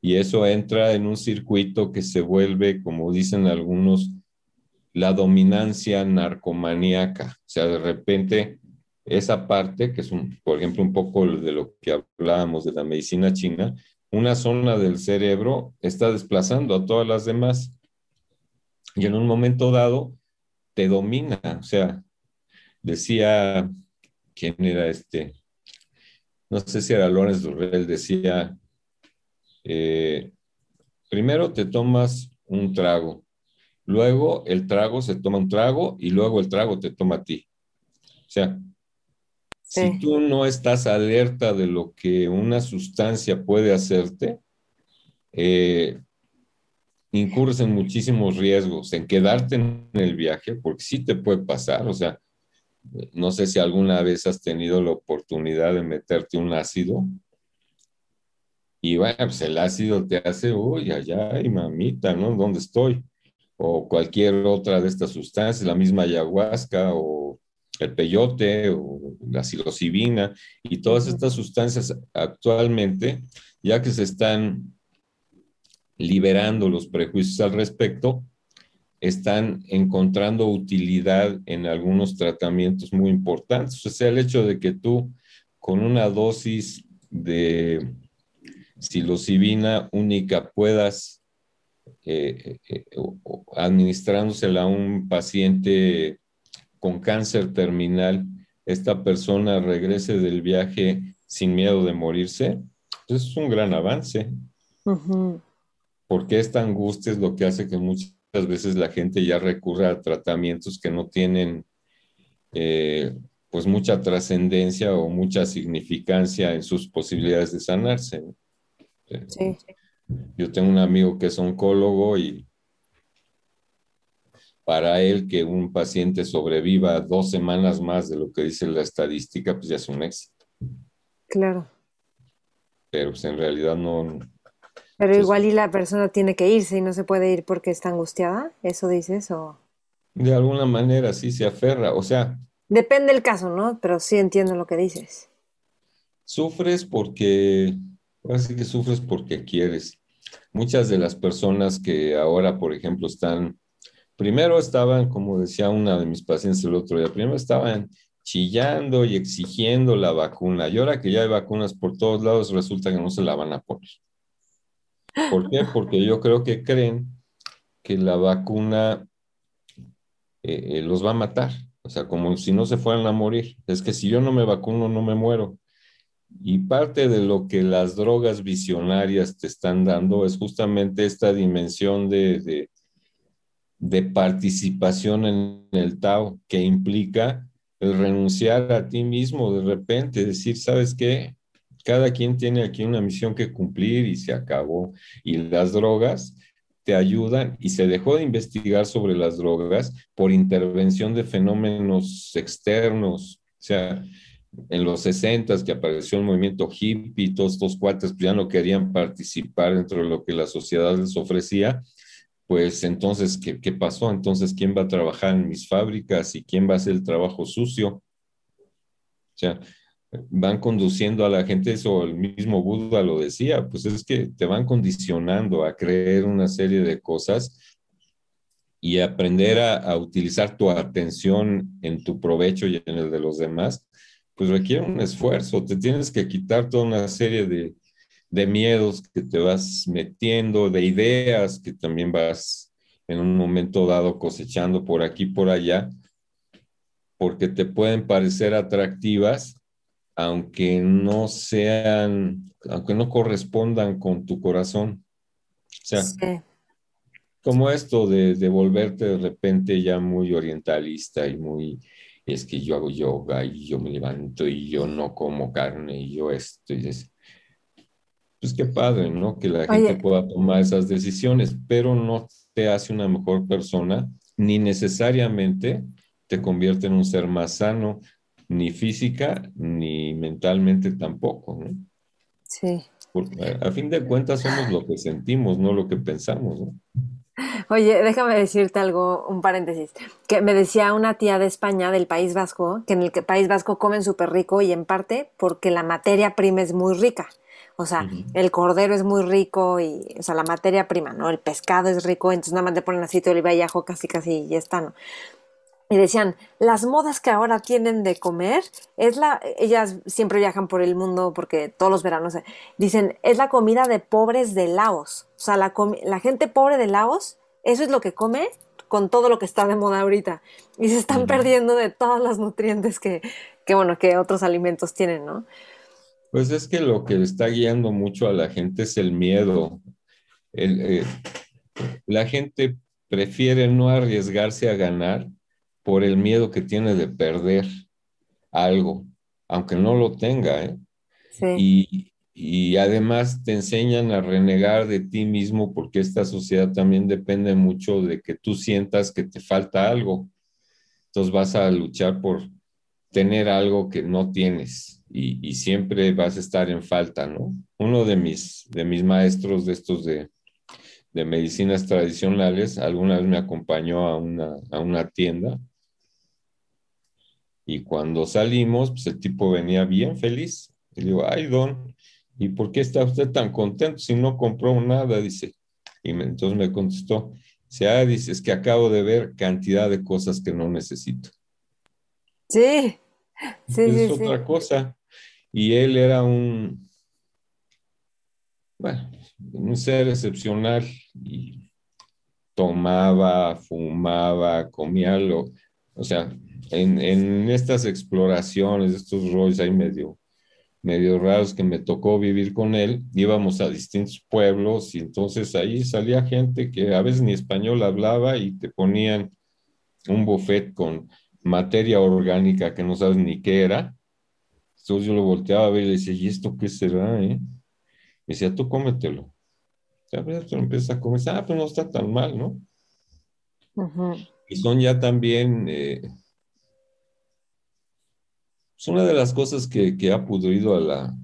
Y eso entra en un circuito que se vuelve, como dicen algunos, la dominancia narcomaníaca. O sea, de repente esa parte, que es, un, por ejemplo, un poco de lo que hablábamos de la medicina china, una zona del cerebro está desplazando a todas las demás y en un momento dado te domina. O sea, decía, ¿quién era este? No sé si era Lorenz Durrell, decía, eh, primero te tomas un trago. Luego el trago se toma un trago y luego el trago te toma a ti. O sea, si tú no estás alerta de lo que una sustancia puede hacerte, eh, incurres en muchísimos riesgos, en quedarte en el viaje, porque sí te puede pasar, o sea, no sé si alguna vez has tenido la oportunidad de meterte un ácido. Y bueno, pues el ácido te hace, uy, allá, y mamita, ¿no? ¿Dónde estoy? O cualquier otra de estas sustancias, la misma ayahuasca o el peyote o la psilocibina y todas estas sustancias actualmente, ya que se están liberando los prejuicios al respecto, están encontrando utilidad en algunos tratamientos muy importantes. O sea, el hecho de que tú con una dosis de psilocibina única puedas eh, eh, administrándosela a un paciente con cáncer terminal, esta persona regrese del viaje sin miedo de morirse, pues es un gran avance. Porque esta angustia es lo que hace que muchas veces la gente ya recurra a tratamientos que no tienen eh, pues mucha trascendencia o mucha significancia en sus posibilidades de sanarse. Yo tengo un amigo que es oncólogo y para él que un paciente sobreviva dos semanas más de lo que dice la estadística, pues ya es un éxito. Claro. Pero pues en realidad no. Pero igual y la persona tiene que irse y no se puede ir porque está angustiada, ¿eso dices o? De alguna manera sí se aferra, o sea. Depende del caso, ¿no? Pero sí entiendo lo que dices. Sufres porque, así que sufres porque quieres. Muchas de las personas que ahora, por ejemplo, están primero estaban, como decía una de mis pacientes el otro día, primero estaban chillando y exigiendo la vacuna. Y ahora que ya hay vacunas por todos lados, resulta que no se la van a poner. ¿Por qué? Porque yo creo que creen que la vacuna eh, eh, los va a matar. O sea, como si no se fueran a morir. Es que si yo no me vacuno, no me muero. Y parte de lo que las drogas visionarias te están dando es justamente esta dimensión de de participación en el Tao que implica el renunciar a ti mismo de repente, decir, ¿sabes qué? Cada quien tiene aquí una misión que cumplir y se acabó. Y las drogas te ayudan y se dejó de investigar sobre las drogas por intervención de fenómenos externos. O sea, en los 60 que apareció el movimiento hippie, todos estos cuates pues, ya no querían participar dentro de lo que la sociedad les ofrecía pues entonces, ¿qué, ¿qué, pasó? Entonces, ¿quién va a trabajar en mis fábricas y quién va a hacer el trabajo sucio? O sea, van conduciendo a la gente, eso el mismo Buda lo decía, pues es que te van condicionando a creer una serie de cosas y aprender a, a utilizar tu atención en tu provecho y en el de los demás, pues requiere un esfuerzo, te tienes que quitar toda una serie de, de miedos que te vas metiendo, de ideas que también vas en un momento dado cosechando por aquí, por allá, porque te pueden parecer atractivas, aunque no sean, aunque no correspondan con tu corazón. O sea, como esto de, de, volverte de repente ya muy orientalista y muy, es que yo hago yoga y yo me levanto y yo no como carne y yo esto y eso pues qué padre, ¿no? Que la gente pueda tomar esas decisiones, pero no te hace una mejor persona, ni necesariamente te convierte en un ser más sano, ni física, ni mentalmente tampoco, ¿no? Sí. Porque a fin de cuentas somos lo que sentimos, no lo que pensamos, ¿no? Oye, déjame decirte algo, un paréntesis, que me decía una tía de España, del País Vasco, que en el País Vasco comen súper rico y en parte porque la materia prima es muy rica. O sea, el cordero es muy rico y, o sea, la materia prima, ¿no? El pescado es rico, entonces nada más le ponen aceite de oliva y ajo casi casi y ya está, ¿no? Y decían, las modas que ahora tienen de comer, es la, ellas siempre viajan por el mundo porque todos los veranos, eh, dicen, es la comida de pobres de Laos. O sea, la, la gente pobre de Laos, eso es lo que come con todo lo que está de moda ahorita. Y se están perdiendo de todos los nutrientes que, que, bueno, que otros alimentos tienen, ¿no? Pues es que lo que está guiando mucho a la gente es el miedo. Eh, la gente prefiere no arriesgarse a ganar por el miedo que tiene de perder algo, aunque no lo tenga, ¿eh? Y, y además te enseñan a renegar de ti mismo porque esta sociedad también depende mucho de que tú sientas que te falta algo. Entonces vas a luchar por tener algo que no tienes y, siempre vas a estar en falta, ¿no? Uno de mis, de mis maestros de estos de, de medicinas tradicionales alguna vez me acompañó a una, a una tienda y cuando salimos, pues el tipo venía bien feliz. Y digo, ay, don, ¿y por qué está usted tan contento si no compró nada? Dice. Y entonces me contestó, dice, ah, dice, es que acabo de ver cantidad de cosas que no necesito. Sí, sí, es otra cosa. Y él era un, bueno, un ser excepcional y tomaba, fumaba, comía lo, o sea, en, en estas exploraciones, estos rollos ahí medio medio raros que me tocó vivir con él, íbamos a distintos pueblos y entonces ahí salía gente que a veces ni español hablaba y te ponían un buffet con materia orgánica que no sabes ni qué era. Entonces yo lo volteaba a ver y le decía, ¿y esto qué será? Eh? Y decía, tú cómetelo. Ya tú empiezas a comer, ah, pues no está tan mal, ¿no? Y son ya también eh, es una de las cosas que, ha pudrido a la,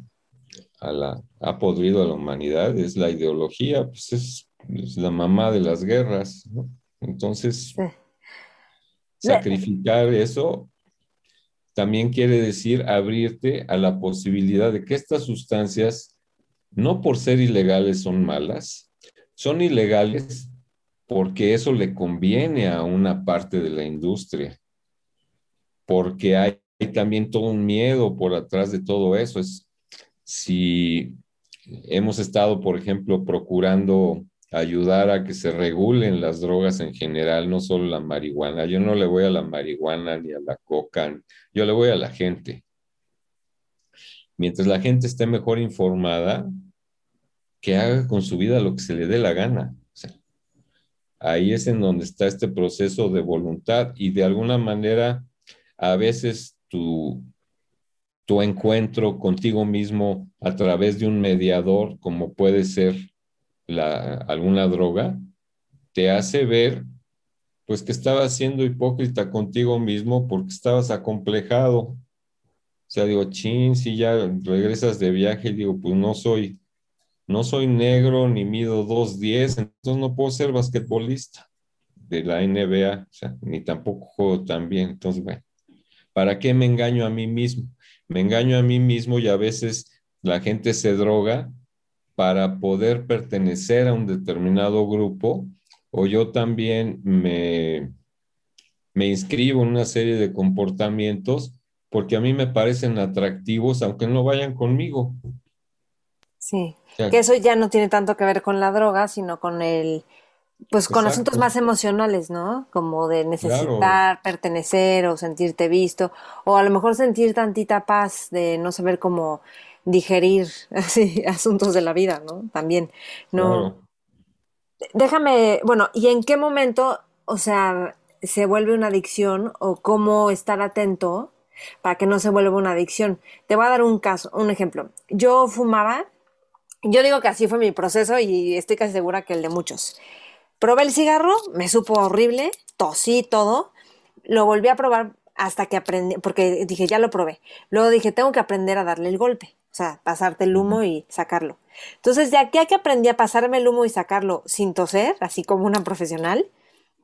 a la, ha podrido a la humanidad es la ideología, pues es, la mamá de las guerras, ¿no? Entonces, sacrificar eso también quiere decir abrirte a la posibilidad de que estas sustancias, no por ser ilegales son malas, son ilegales porque eso le conviene a una parte de la industria, porque hay también todo un miedo por atrás de todo eso. Es si hemos estado, por ejemplo, procurando ayudar a que se regulen las drogas en general, no solo la marihuana. Yo no le voy a la marihuana ni a la coca, yo le voy a la gente. Mientras la gente esté mejor informada, que haga con su vida lo que se le dé la gana. ahí es en donde está este proceso de voluntad y de alguna manera a veces tu, encuentro contigo mismo a través de un mediador, como puede ser la, alguna droga, te hace ver pues que estabas siendo hipócrita contigo mismo porque estabas acomplejado. O sea, digo, chin, si ya regresas de viaje, digo, pues no soy, no soy negro ni mido 2.10, entonces no puedo ser basquetbolista de la NBA, ni tampoco juego tan bien. Entonces, bueno, ¿Para qué me engaño a mí mismo? Me engaño a mí mismo y a veces la gente se droga para poder pertenecer a un determinado grupo o yo también me, me inscribo en una serie de comportamientos porque a mí me parecen atractivos aunque no vayan conmigo. Sí, que eso ya no tiene tanto que ver con la droga, sino con el pues con asuntos más emocionales, ¿no? Como de necesitar pertenecer o sentirte visto, o a lo mejor sentir tantita paz de no saber cómo digerir así, asuntos de la vida, ¿no? También, no. Déjame, bueno, ¿y en qué momento, o sea, se vuelve una adicción o cómo estar atento para que no se vuelva una adicción? Te voy a dar un caso, un ejemplo. Yo fumaba, yo digo que así fue mi proceso y estoy casi segura que el de muchos. Probé el cigarro, me supo horrible, tosí todo. Lo volví a probar hasta que aprendí, porque dije, ya lo probé. Luego dije, tengo que aprender a darle el golpe, o sea, pasarte el humo y sacarlo. Entonces, ya que aprendí a pasarme el humo y sacarlo sin toser, así como una profesional,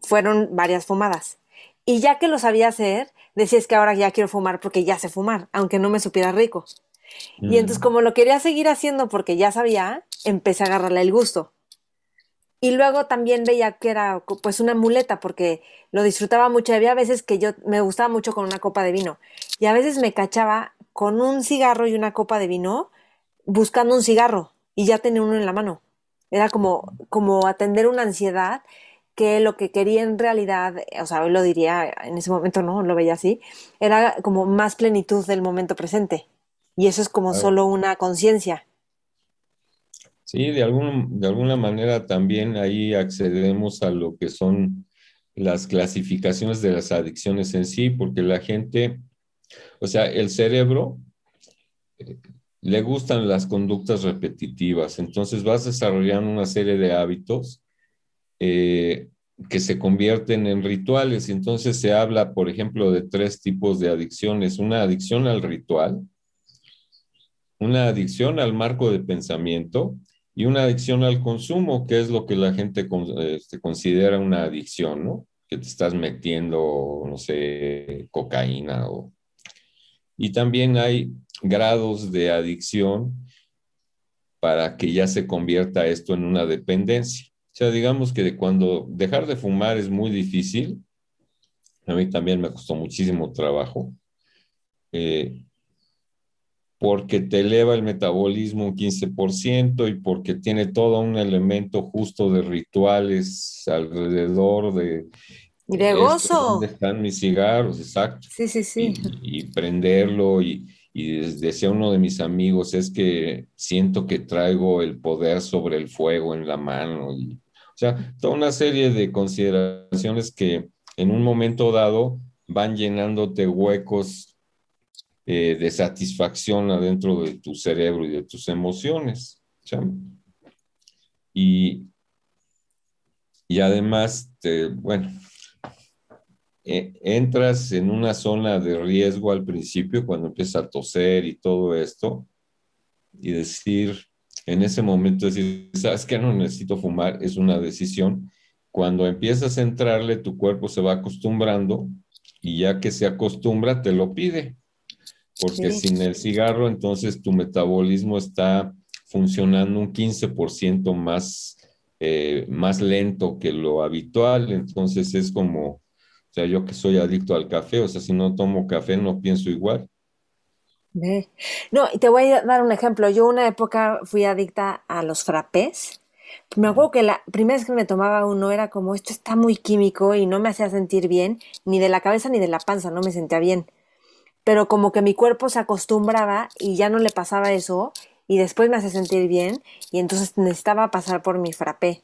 fueron varias fumadas. Y ya que lo sabía hacer, decía es que ahora ya quiero fumar porque ya sé fumar, aunque no me supiera rico. Y entonces, como lo quería seguir haciendo porque ya sabía, empecé a agarrarle el gusto. Y luego también veía que era pues una muleta porque lo disfrutaba mucho. Había veces que yo me gustaba mucho con una copa de vino y a veces me cachaba con un cigarro y una copa de vino buscando un cigarro y ya tenía uno en la mano. Era como, como atender una ansiedad que lo que quería en realidad, o sea, hoy lo diría, en ese momento no, lo veía así, era como más plenitud del momento presente. Y eso es como solo una conciencia. Sí, de, algún, de alguna manera también ahí accedemos a lo que son las clasificaciones de las adicciones en sí, porque la gente, o sea, el cerebro eh, le gustan las conductas repetitivas, entonces vas desarrollando una serie de hábitos eh, que se convierten en rituales. Entonces se habla, por ejemplo, de tres tipos de adicciones. Una adicción al ritual, una adicción al marco de pensamiento y una adicción al consumo, que es lo que la gente este, considera una adicción, ¿no? Que te estás metiendo, no sé, cocaína o... Y también hay grados de adicción para que ya se convierta esto en una dependencia. O sea, digamos que cuando dejar de fumar es muy difícil, a mí también me costó muchísimo trabajo, eh, porque te eleva el metabolismo un 15% y porque tiene todo un elemento justo de rituales alrededor de... Y de gozo. ¿Dónde están mis cigarros? Exacto. Sí, sí, sí. y prenderlo y, y decía uno de mis amigos, es que siento que traigo el poder sobre el fuego en la mano. Y, o sea, toda una serie de consideraciones que en un momento dado van llenándote huecos eh, de satisfacción adentro de tu cerebro y de tus emociones. Y, y además, te, bueno, entras en una zona de riesgo al principio cuando empiezas a toser y todo esto y decir, en ese momento decir, ¿sabes qué? No necesito fumar, es una decisión. Cuando empiezas a entrarle, tu cuerpo se va acostumbrando y ya que se acostumbra, te lo pide. Porque sin el cigarro, entonces tu metabolismo está funcionando un 15% más, eh, más lento que lo habitual. Entonces es como o sea, yo que soy adicto al café, o sea, si no tomo café no pienso igual. No, y te voy a dar un ejemplo. Yo una época fui adicta a los frappés. Me acuerdo que la primera vez que me tomaba uno era como, esto está muy químico y no me hacía sentir bien, ni de la cabeza ni de la panza, no me sentía bien. Pero como que mi cuerpo se acostumbraba y ya no le pasaba eso y después me hacía sentir bien y entonces necesitaba pasar por mi frappé.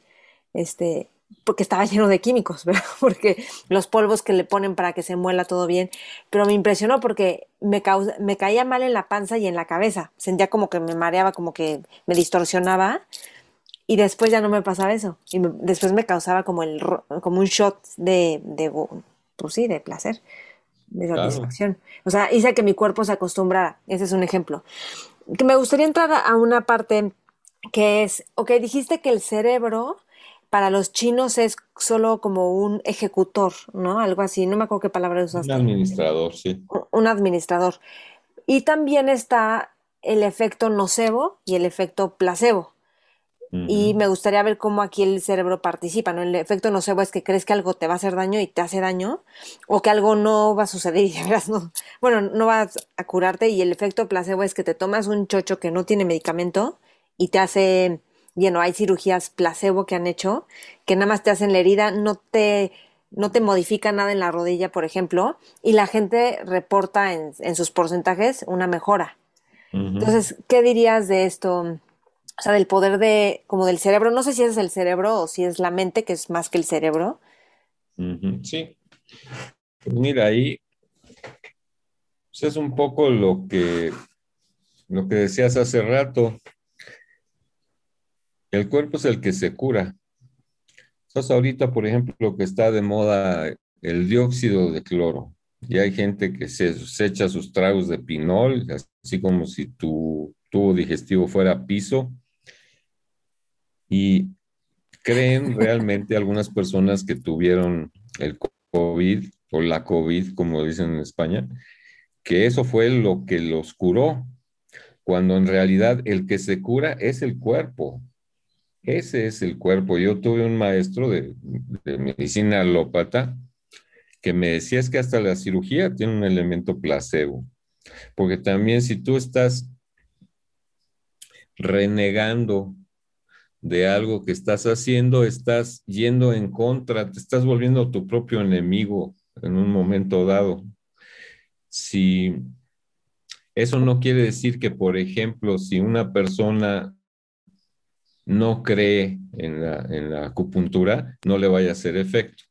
Este, porque estaba lleno de químicos, ¿verdad? porque los polvos que le ponen para que se muela todo bien, pero me impresionó porque me, me caía mal en la panza y en la cabeza, sentía como que me mareaba, como que me distorsionaba y después ya no me pasaba eso y después me causaba como, el, como un shot de, de, pues sí, de placer, de satisfacción. O sea, hice que mi cuerpo se acostumbrara, ese es un ejemplo. Que me gustaría entrar a una parte que es, ok, dijiste que el cerebro para los chinos es solo como un ejecutor, ¿no? Algo así, no me acuerdo qué palabra usaste. Un administrador, sí. Un administrador. Y también está el efecto nocebo y el efecto placebo. Y me gustaría ver cómo aquí el cerebro participa, ¿no? El efecto nocebo es que crees que algo te va a hacer daño y te hace daño, o que algo no va a suceder y de no, bueno, no va a curarte, y el efecto placebo es que te tomas un chocho que no tiene medicamento y te hace no hay cirugías placebo que han hecho, que nada más te hacen la herida, no te, no te modifica nada en la rodilla, por ejemplo, y la gente reporta en, sus porcentajes una mejora. Entonces, ¿qué dirías de esto? O sea, del poder de, como del cerebro, no sé si es el cerebro o si es la mente, que es más que el cerebro. Sí. Pues mira, ahí pues es un poco lo que, lo que decías hace rato. El cuerpo es el que se cura. Entonces ahorita, por ejemplo, que está de moda el dióxido de cloro. Y hay gente que se, echa sus tragos de pinol, así como si tu tubo digestivo fuera piso. Y creen realmente algunas personas que tuvieron el COVID o la COVID, como dicen en España, que eso fue lo que los curó, cuando en realidad el que se cura es el cuerpo. Ese es el cuerpo. Yo tuve un maestro de, medicina alópata que me decía es que hasta la cirugía tiene un elemento placebo. Porque también si tú estás renegando de algo que estás haciendo, estás yendo en contra, te estás volviendo tu propio enemigo en un momento dado. Si eso no quiere decir que, por ejemplo, si una persona no cree en la, acupuntura, no le vaya a hacer efecto.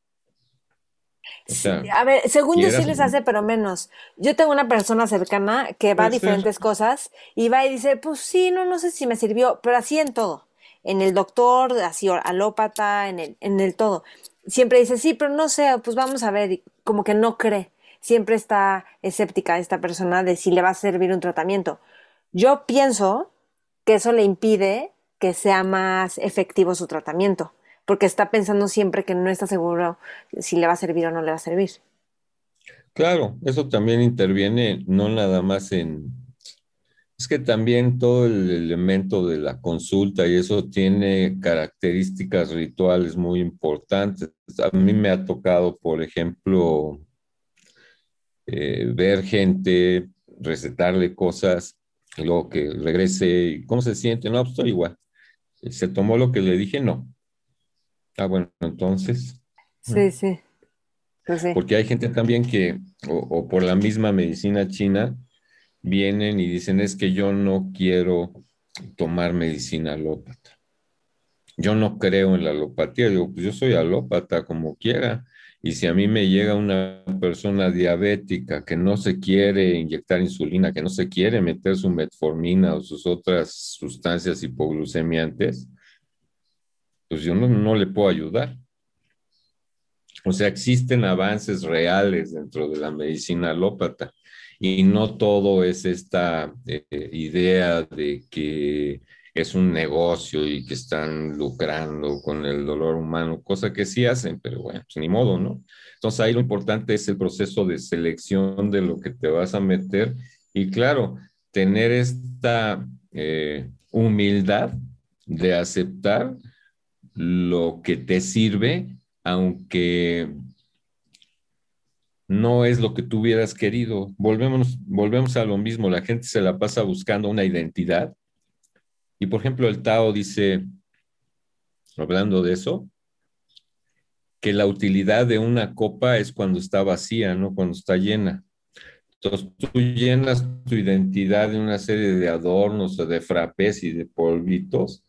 a ver, según yo sí les hace, pero menos. Yo tengo una persona cercana que va a diferentes cosas y va y dice, pues sí, no, no sé si me sirvió, pero así en todo. En el doctor, así alópata, en el, en el todo. Siempre dice, sí, pero no sé, pues vamos a ver, como que no cree. Siempre está escéptica esta persona de si le va a servir un tratamiento. Yo pienso que eso le impide que sea más efectivo su tratamiento, porque está pensando siempre que no está seguro si le va a servir o no le va a servir. Claro, eso también interviene no nada más en... Es que también todo el elemento de la consulta y eso tiene características rituales muy importantes. A mí me ha tocado, por ejemplo, eh, ver gente, recetarle cosas, luego que regrese, ¿cómo se siente? No, pues estoy igual. ¿Se tomó lo que le dije? No. Ah, bueno, entonces. Sí, sí. Pues Porque hay gente también que, o, por la misma medicina china, vienen y dicen, es que yo no quiero tomar medicina alópata. Yo no creo en la alopatía. Digo, pues yo soy alópata como quiera. Y si a mí me llega una persona diabética que no se quiere inyectar insulina, que no se quiere meter su metformina o sus otras sustancias hipoglucemiantes, pues yo no, le puedo ayudar. O sea, existen avances reales dentro de la medicina alópata y no todo es esta eh, idea de que es un negocio y que están lucrando con el dolor humano, cosa que sí hacen, pero bueno, pues ni modo, ¿no? Entonces ahí lo importante es el proceso de selección de lo que te vas a meter y claro, tener esta eh, humildad de aceptar lo que te sirve, aunque no es lo que tú hubieras querido. Volvemos, volvemos a lo mismo, la gente se la pasa buscando una identidad y por ejemplo, el Tao dice, hablando de eso, que la utilidad de una copa es cuando está vacía, no cuando está llena. Entonces tú llenas tu identidad de una serie de adornos de frapes y de polvitos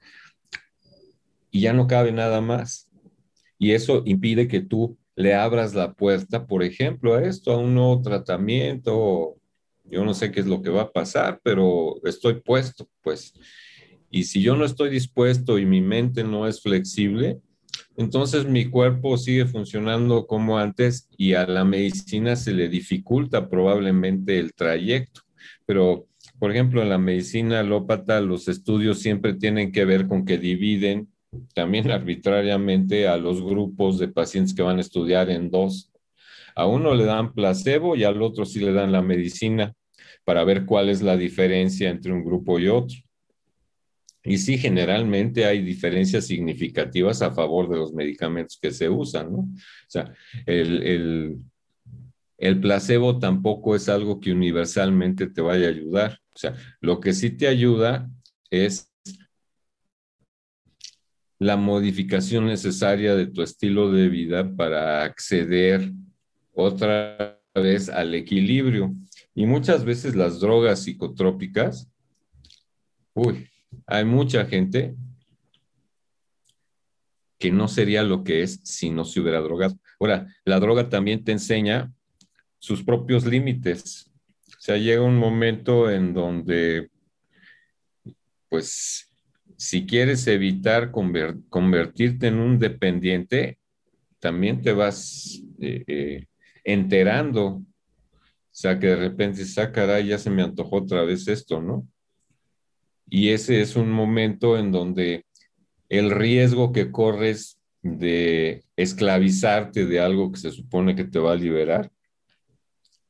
y ya no cabe nada más. Y eso impide que tú le abras la puerta, por ejemplo, a esto, a un nuevo tratamiento. Yo no sé qué es lo que va a pasar, pero estoy puesto, pues. Y si yo no estoy dispuesto y mi mente no es flexible, entonces mi cuerpo sigue funcionando como antes y a la medicina se le dificulta probablemente el trayecto. Pero, por ejemplo, en la medicina alópata los estudios siempre tienen que ver con que dividen también arbitrariamente a los grupos de pacientes que van a estudiar en dos. A uno le dan placebo y al otro sí le dan la medicina para ver cuál es la diferencia entre un grupo y otro. Y sí, generalmente hay diferencias significativas a favor de los medicamentos que se usan, ¿no? O sea, el, placebo tampoco es algo que universalmente te vaya a ayudar. O sea, lo que sí te ayuda es la modificación necesaria de tu estilo de vida para acceder otra vez al equilibrio. Y muchas veces las drogas psicotrópicas, uy, hay mucha gente que no sería lo que es si no se hubiera drogado. Ahora, la droga también te enseña sus propios límites. O sea, llega un momento en donde, pues, si quieres evitar convertirte en un dependiente, también te vas eh, eh, enterando. O sea, que de repente, ah, caray, ya se me antojó otra vez esto, ¿no? Y ese es un momento en donde el riesgo que corres de esclavizarte de algo que se supone que te va a liberar,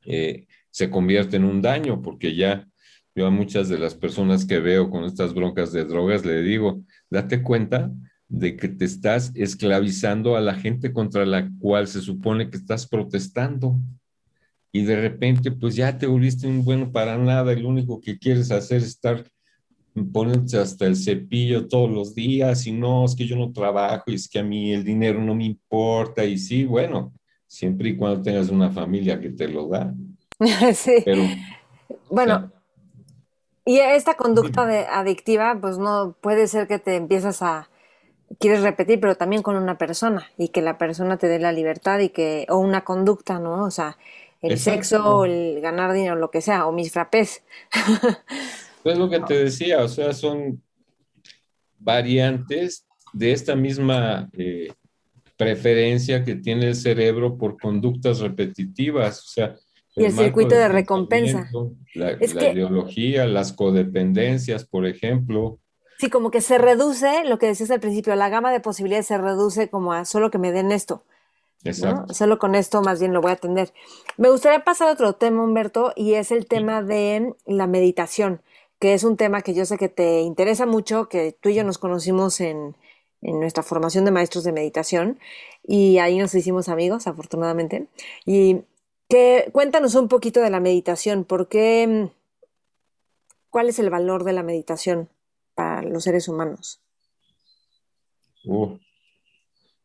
eh, se convierte en un daño, porque ya yo a muchas de las personas que veo con estas broncas de drogas le digo, date cuenta de que te estás esclavizando a la gente contra la cual se supone que estás protestando. Y de repente, pues ya te volviste un bueno para nada lo único que quieres hacer es estar ponerte hasta el cepillo todos los días y no, es que yo no trabajo y es que a mí el dinero no me importa y sí, bueno, siempre y cuando tengas una familia que te lo da. sí. Pero, bueno, Y esta conducta de adictiva, pues no puede ser que te empiezas a quieres repetir, pero también con una persona y que la persona te dé la libertad y que o una conducta, ¿no? O sea, el sexo, el ganar dinero, lo que sea, o mis frapés. Es lo que te decía, o sea, son variantes de esta misma eh, preferencia que tiene el cerebro por conductas repetitivas, o sea, y el, circuito de, recompensa. La, ideología, las codependencias, por ejemplo. Sí, como que se reduce, lo que decías al principio, la gama de posibilidades se reduce como a solo que me den esto. Exacto. Solo con esto más bien lo voy a atender. Me gustaría pasar a otro tema, Humberto, y es el tema de la meditación, que es un tema que yo sé que te interesa mucho, que tú y yo nos conocimos en, en nuestra formación de maestros de meditación y ahí nos hicimos amigos, afortunadamente. Y que, cuéntanos un poquito de la meditación, ¿por qué, cuál es el valor de la meditación para los seres humanos?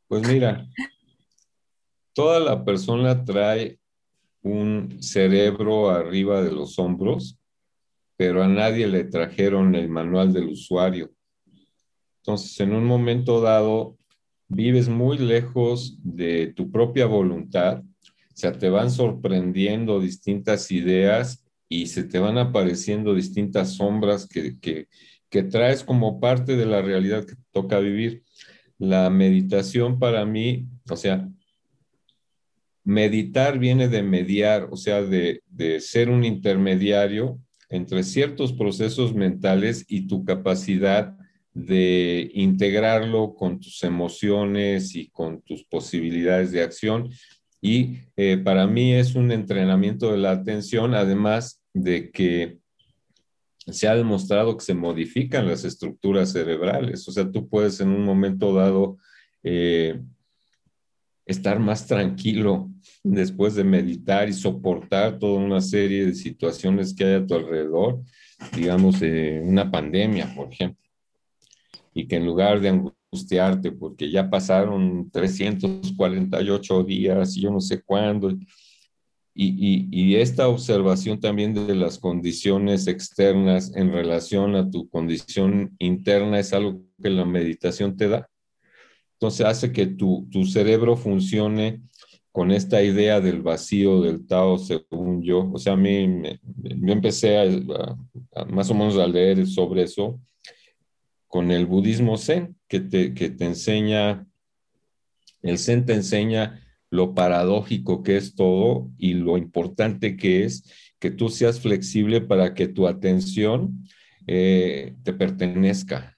pues mira, toda la persona trae un cerebro arriba de los hombros, pero a nadie le trajeron el manual del usuario. Entonces, en un momento dado, vives muy lejos de tu propia voluntad o sea, te van sorprendiendo distintas ideas y se te van apareciendo distintas sombras que, que, traes como parte de la realidad que te toca vivir. La meditación para mí, o sea, meditar viene de mediar, o sea, de, de, ser un intermediario entre ciertos procesos mentales y tu capacidad de integrarlo con tus emociones y con tus posibilidades de acción y eh, para mí es un entrenamiento de la atención, además de que se ha demostrado que se modifican las estructuras cerebrales. O sea, tú puedes en un momento dado eh, estar más tranquilo después de meditar y soportar toda una serie de situaciones que hay a tu alrededor, digamos, eh, una pandemia, por ejemplo, y que en lugar de angustiarte porque ya pasaron 348 días y yo no sé cuándo. Y, y, esta observación también de las condiciones externas en relación a tu condición interna es algo que la meditación te da. Entonces hace que tu, tu cerebro funcione con esta idea del vacío del Tao, según yo. O sea, a mí, me, yo empecé más o menos a leer sobre eso con el budismo zen, que te, que te enseña, el zen te enseña lo paradójico que es todo y lo importante que es que tú seas flexible para que tu atención eh, te pertenezca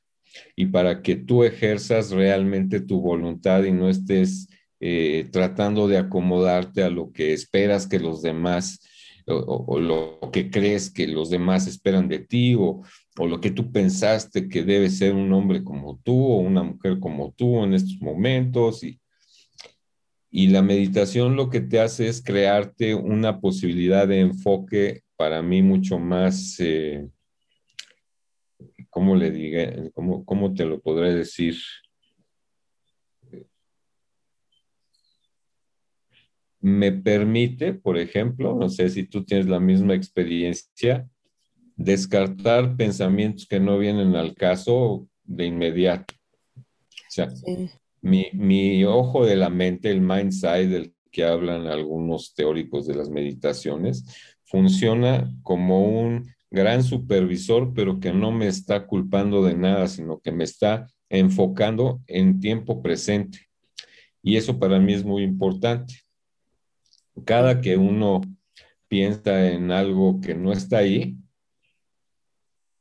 y para que tú ejerzas realmente tu voluntad y no estés eh, tratando de acomodarte a lo que esperas que los demás o, lo que crees que los demás esperan de ti o, o lo que tú pensaste que debe ser un hombre como tú o una mujer como tú en estos momentos. Y, y la meditación lo que te hace es crearte una posibilidad de enfoque para mí mucho más, eh, ¿cómo le diga? ¿Cómo, ¿Cómo te lo podré decir? me permite, por ejemplo, no sé si tú tienes la misma experiencia, descartar pensamientos que no vienen al caso de inmediato. O sea, mi, ojo de la mente, el mind side del que hablan algunos teóricos de las meditaciones, funciona como un gran supervisor, pero que no me está culpando de nada, sino que me está enfocando en tiempo presente. Y eso para mí es muy importante. Cada que uno piensa en algo que no está ahí,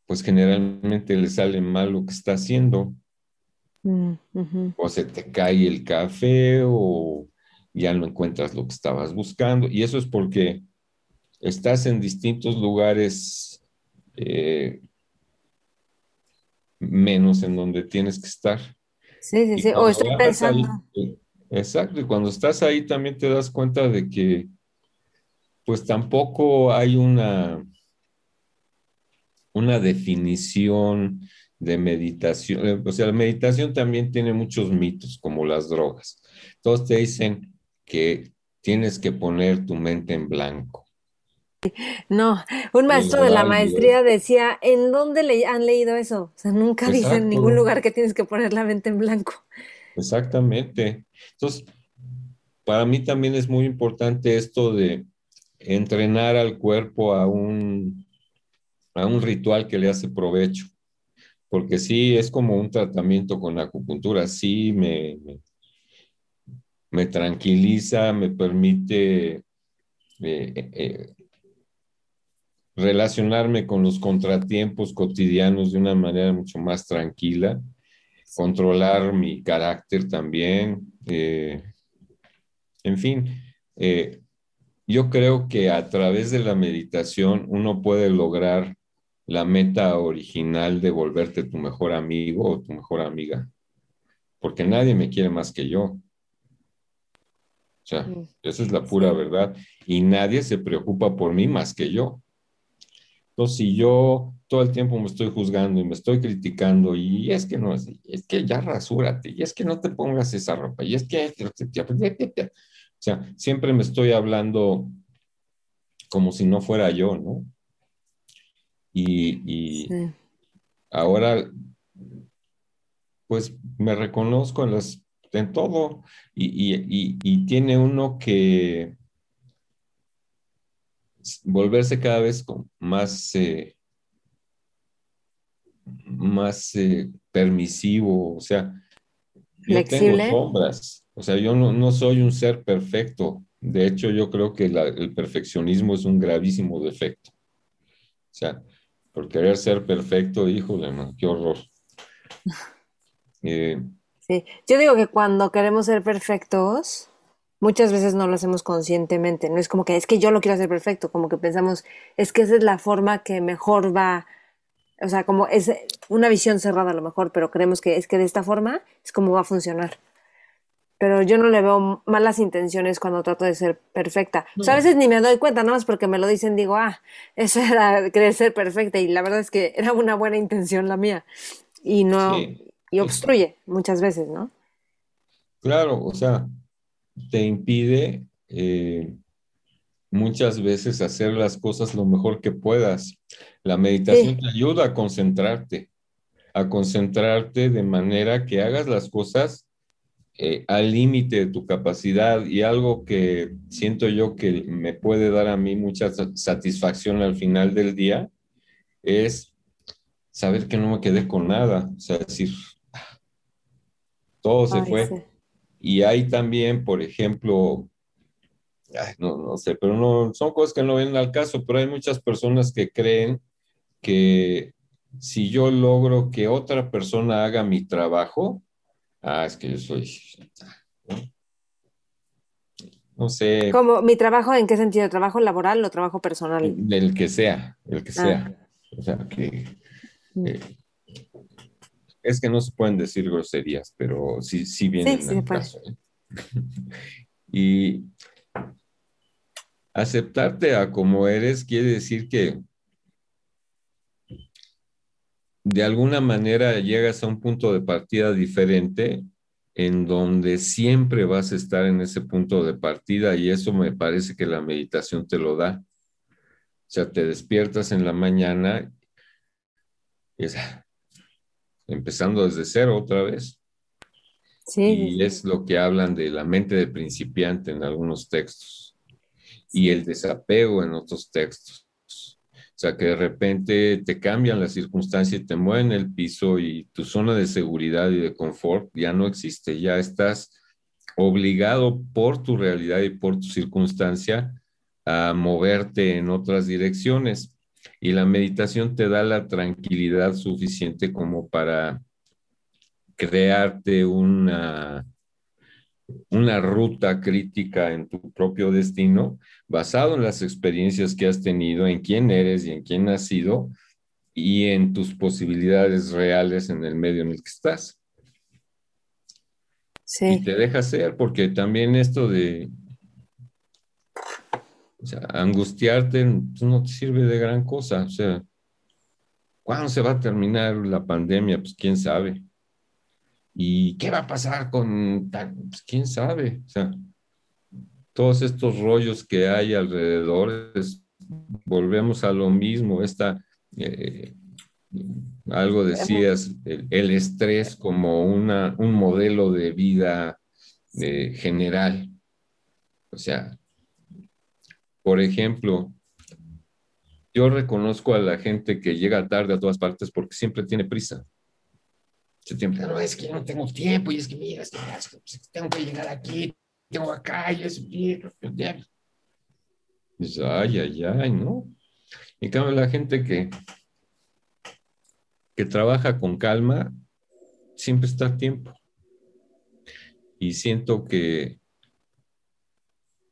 pues generalmente le sale mal lo que está haciendo. Mm, o se te cae el café o ya no encuentras lo que estabas buscando. Y eso es porque estás en distintos lugares eh, menos en donde tienes que estar. Sí, sí, sí. O estoy pensando. Eh, exacto. Y cuando estás ahí también te das cuenta de que pues tampoco hay una una definición de meditación. Eh, o sea, la meditación también tiene muchos mitos, como las drogas. Todos te dicen que tienes que poner tu mente en blanco. No, un maestro de la maestría decía, ¿en dónde le han leído eso? O sea, nunca dice en ningún lugar que tienes que poner la mente en blanco. Exactamente. Entonces, para mí también es muy importante esto de entrenar al cuerpo a un, a un ritual que le hace provecho, porque sí es como un tratamiento con acupuntura, sí me, me, tranquiliza, me permite eh, eh, relacionarme con los contratiempos cotidianos de una manera mucho más tranquila, controlar mi carácter también, eh, en fin, eh, yo creo que a través de la meditación uno puede lograr la meta original de volverte tu mejor amigo o tu mejor amiga, porque nadie me quiere más que yo. O sea, mm. esa es la pura verdad. Y nadie se preocupa por mí más que yo. Entonces, si yo todo el tiempo me estoy juzgando y me estoy criticando, y es que no, es, es que ya rasúrate, y es que no te pongas esa ropa, y es que, o sea, siempre me estoy hablando como si no fuera yo, ¿no? Y, ahora, pues me reconozco en, las, en todo, y, y tiene uno que volverse cada vez más, eh, más eh, permisivo, o sea, yo tengo sombras, o sea, yo no, soy un ser perfecto. De hecho, yo creo que el perfeccionismo es un gravísimo defecto. O sea, por querer ser perfecto, híjole, qué horror. Eh, sí, yo digo que cuando queremos ser perfectos, muchas veces no lo hacemos conscientemente. No es como que es que yo lo quiero hacer perfecto, como que pensamos, es que esa es la forma que mejor va, o sea, como es una visión cerrada a lo mejor, pero creemos que es que de esta forma es como va a funcionar. Pero yo no le veo malas intenciones cuando trato de ser perfecta. O sea, a veces ni me doy cuenta, nada más porque me lo dicen, digo, ah, eso era querer ser perfecta. Y la verdad es que era una buena intención la mía. Y no, y obstruye muchas veces, ¿no? Claro, o sea, te impide eh, muchas veces hacer las cosas lo mejor que puedas. La meditación te ayuda a concentrarte, a concentrarte de manera que hagas las cosas eh, al límite de tu capacidad y algo que siento yo que me puede dar a mí mucha satisfacción al final del día es saber que no me quedé con nada, o sea, decir, ah, todo se fue. Y hay también, por ejemplo, no, no sé, pero no, son cosas que no vienen al caso, pero hay muchas personas que creen que si yo logro que otra persona haga mi trabajo, ah, es que yo soy, no, sé. ¿Cómo? ¿Mi trabajo en qué sentido? ¿Trabajo laboral o trabajo personal? El que sea, el que sea. Ah. O sea, que... Eh, es que no se pueden decir groserías, pero sí, sí vienen sí, al caso. ¿eh? y aceptarte a como eres quiere decir que de alguna manera llegas a un punto de partida diferente en donde siempre vas a estar en ese punto de partida y eso me parece que la meditación te lo da. O sea, te despiertas en la mañana y es, empezando desde cero otra vez. Sí, y es lo que hablan de la mente de principiante en algunos textos y el desapego en otros textos. O sea, que de repente te cambian las circunstancias y te mueven el piso y tu zona de seguridad y de confort ya no existe, ya estás obligado por tu realidad y por tu circunstancia a moverte en otras direcciones y la meditación te da la tranquilidad suficiente como para crearte una, una ruta crítica en tu propio destino basado en las experiencias que has tenido, en quién eres y en quién has sido y en tus posibilidades reales en el medio en el que estás. Sí. Y te deja ser, porque también esto de, o sea, angustiarte pues, no te sirve de gran cosa. O sea, ¿cuándo se va a terminar la pandemia? Pues quién sabe. ¿Y qué va a pasar con Pues quién sabe. O sea, todos estos rollos que hay alrededor volvemos a lo mismo, esta, eh, algo decías, el, estrés como una, un modelo de vida eh, general. O sea, por ejemplo, yo reconozco a la gente que llega tarde a todas partes porque siempre tiene prisa. Pero es que no tengo tiempo y es que mira, tengo que llegar aquí, tengo acá y es ay, ay, ay, ¿no? En cambio, la gente que, que trabaja con calma, siempre está a tiempo. Y siento que,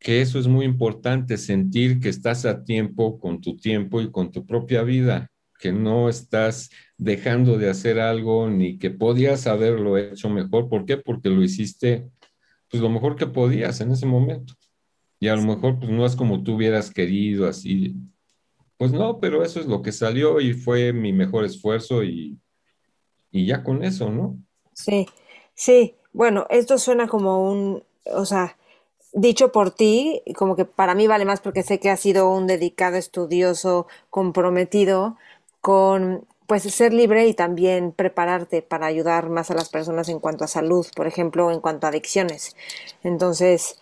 que eso es muy importante, sentir que estás a tiempo con tu tiempo y con tu propia vida, que no estás dejando de hacer algo ni que podías haberlo hecho mejor. ¿Por qué? Porque lo hiciste pues lo mejor que podías en ese momento. Y a lo mejor pues no es como tú hubieras querido, así. Pues no, pero eso es lo que salió y fue mi mejor esfuerzo y, y ya con eso, ¿no? Sí, sí. Bueno, esto suena como un, o sea, dicho por ti, como que para mí vale más porque sé que has sido un dedicado, estudioso, comprometido con pues ser libre y también prepararte para ayudar más a las personas en cuanto a salud, por ejemplo, en cuanto a adicciones. Entonces,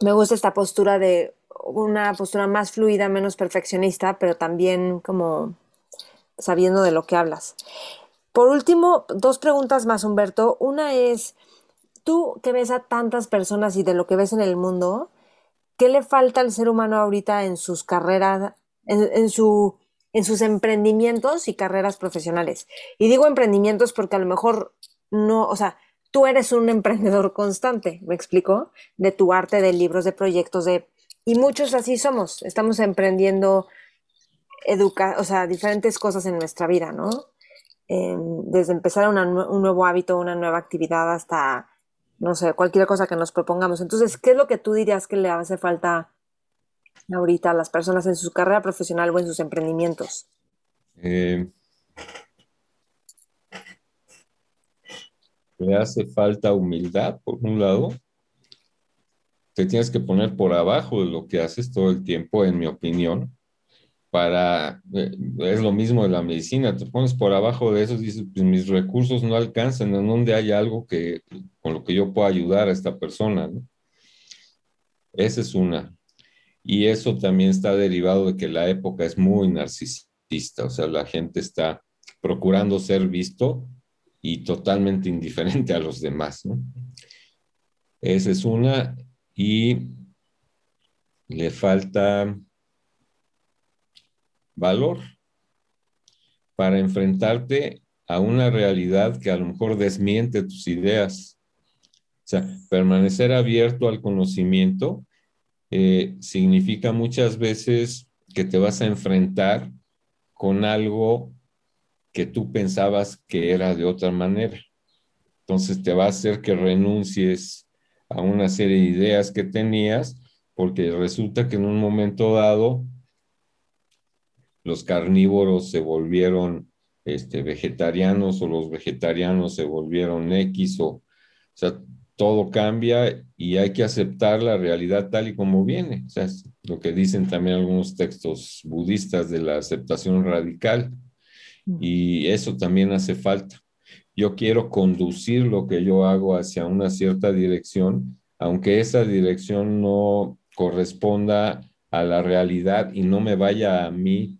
me gusta esta postura de una postura más fluida, menos perfeccionista, pero también como sabiendo de lo que hablas. Por último, dos preguntas más, Humberto. Una es, tú que ves a tantas personas y de lo que ves en el mundo, ¿qué le falta al ser humano ahorita en sus carreras, en, su, en sus emprendimientos y carreras profesionales? Y digo emprendimientos porque a lo mejor no, o sea, tú eres un emprendedor constante, ¿me explico? De tu arte, de libros, de proyectos, de... Y muchos así somos, estamos emprendiendo educa o sea, diferentes cosas en nuestra vida, ¿no? desde empezar un nuevo hábito, una nueva actividad hasta, no sé, cualquier cosa que nos propongamos. Entonces, ¿qué es lo que tú dirías que le hace falta ahorita a las personas en su carrera profesional o en sus emprendimientos? Eh, le hace falta humildad, por un lado. Te tienes que poner por abajo de lo que haces todo el tiempo, en mi opinión, eh, es lo mismo de la medicina, te pones por abajo de eso dices, pues mis recursos no alcanzan, en donde hay algo que, con lo que yo pueda ayudar a esta persona, ¿no? Esa es una. Y eso también está derivado de que la época es muy narcisista, o sea, la gente está procurando ser visto y totalmente indiferente a los demás. Esa es una. Y le falta valor para enfrentarte a una realidad que a lo mejor desmiente tus ideas. O sea, permanecer abierto al conocimiento eh, significa muchas veces que te vas a enfrentar con algo que tú pensabas que era de otra manera. Entonces te va a hacer que renuncies a una serie de ideas que tenías, porque resulta que en un momento dado los carnívoros se volvieron este, vegetarianos o los vegetarianos se volvieron X o, o sea, todo cambia y hay que aceptar la realidad tal y como viene. O sea, lo que dicen también algunos textos budistas de la aceptación radical y eso también hace falta. Yo quiero conducir lo que yo hago hacia una cierta dirección, aunque esa dirección no corresponda a la realidad y no me vaya a mí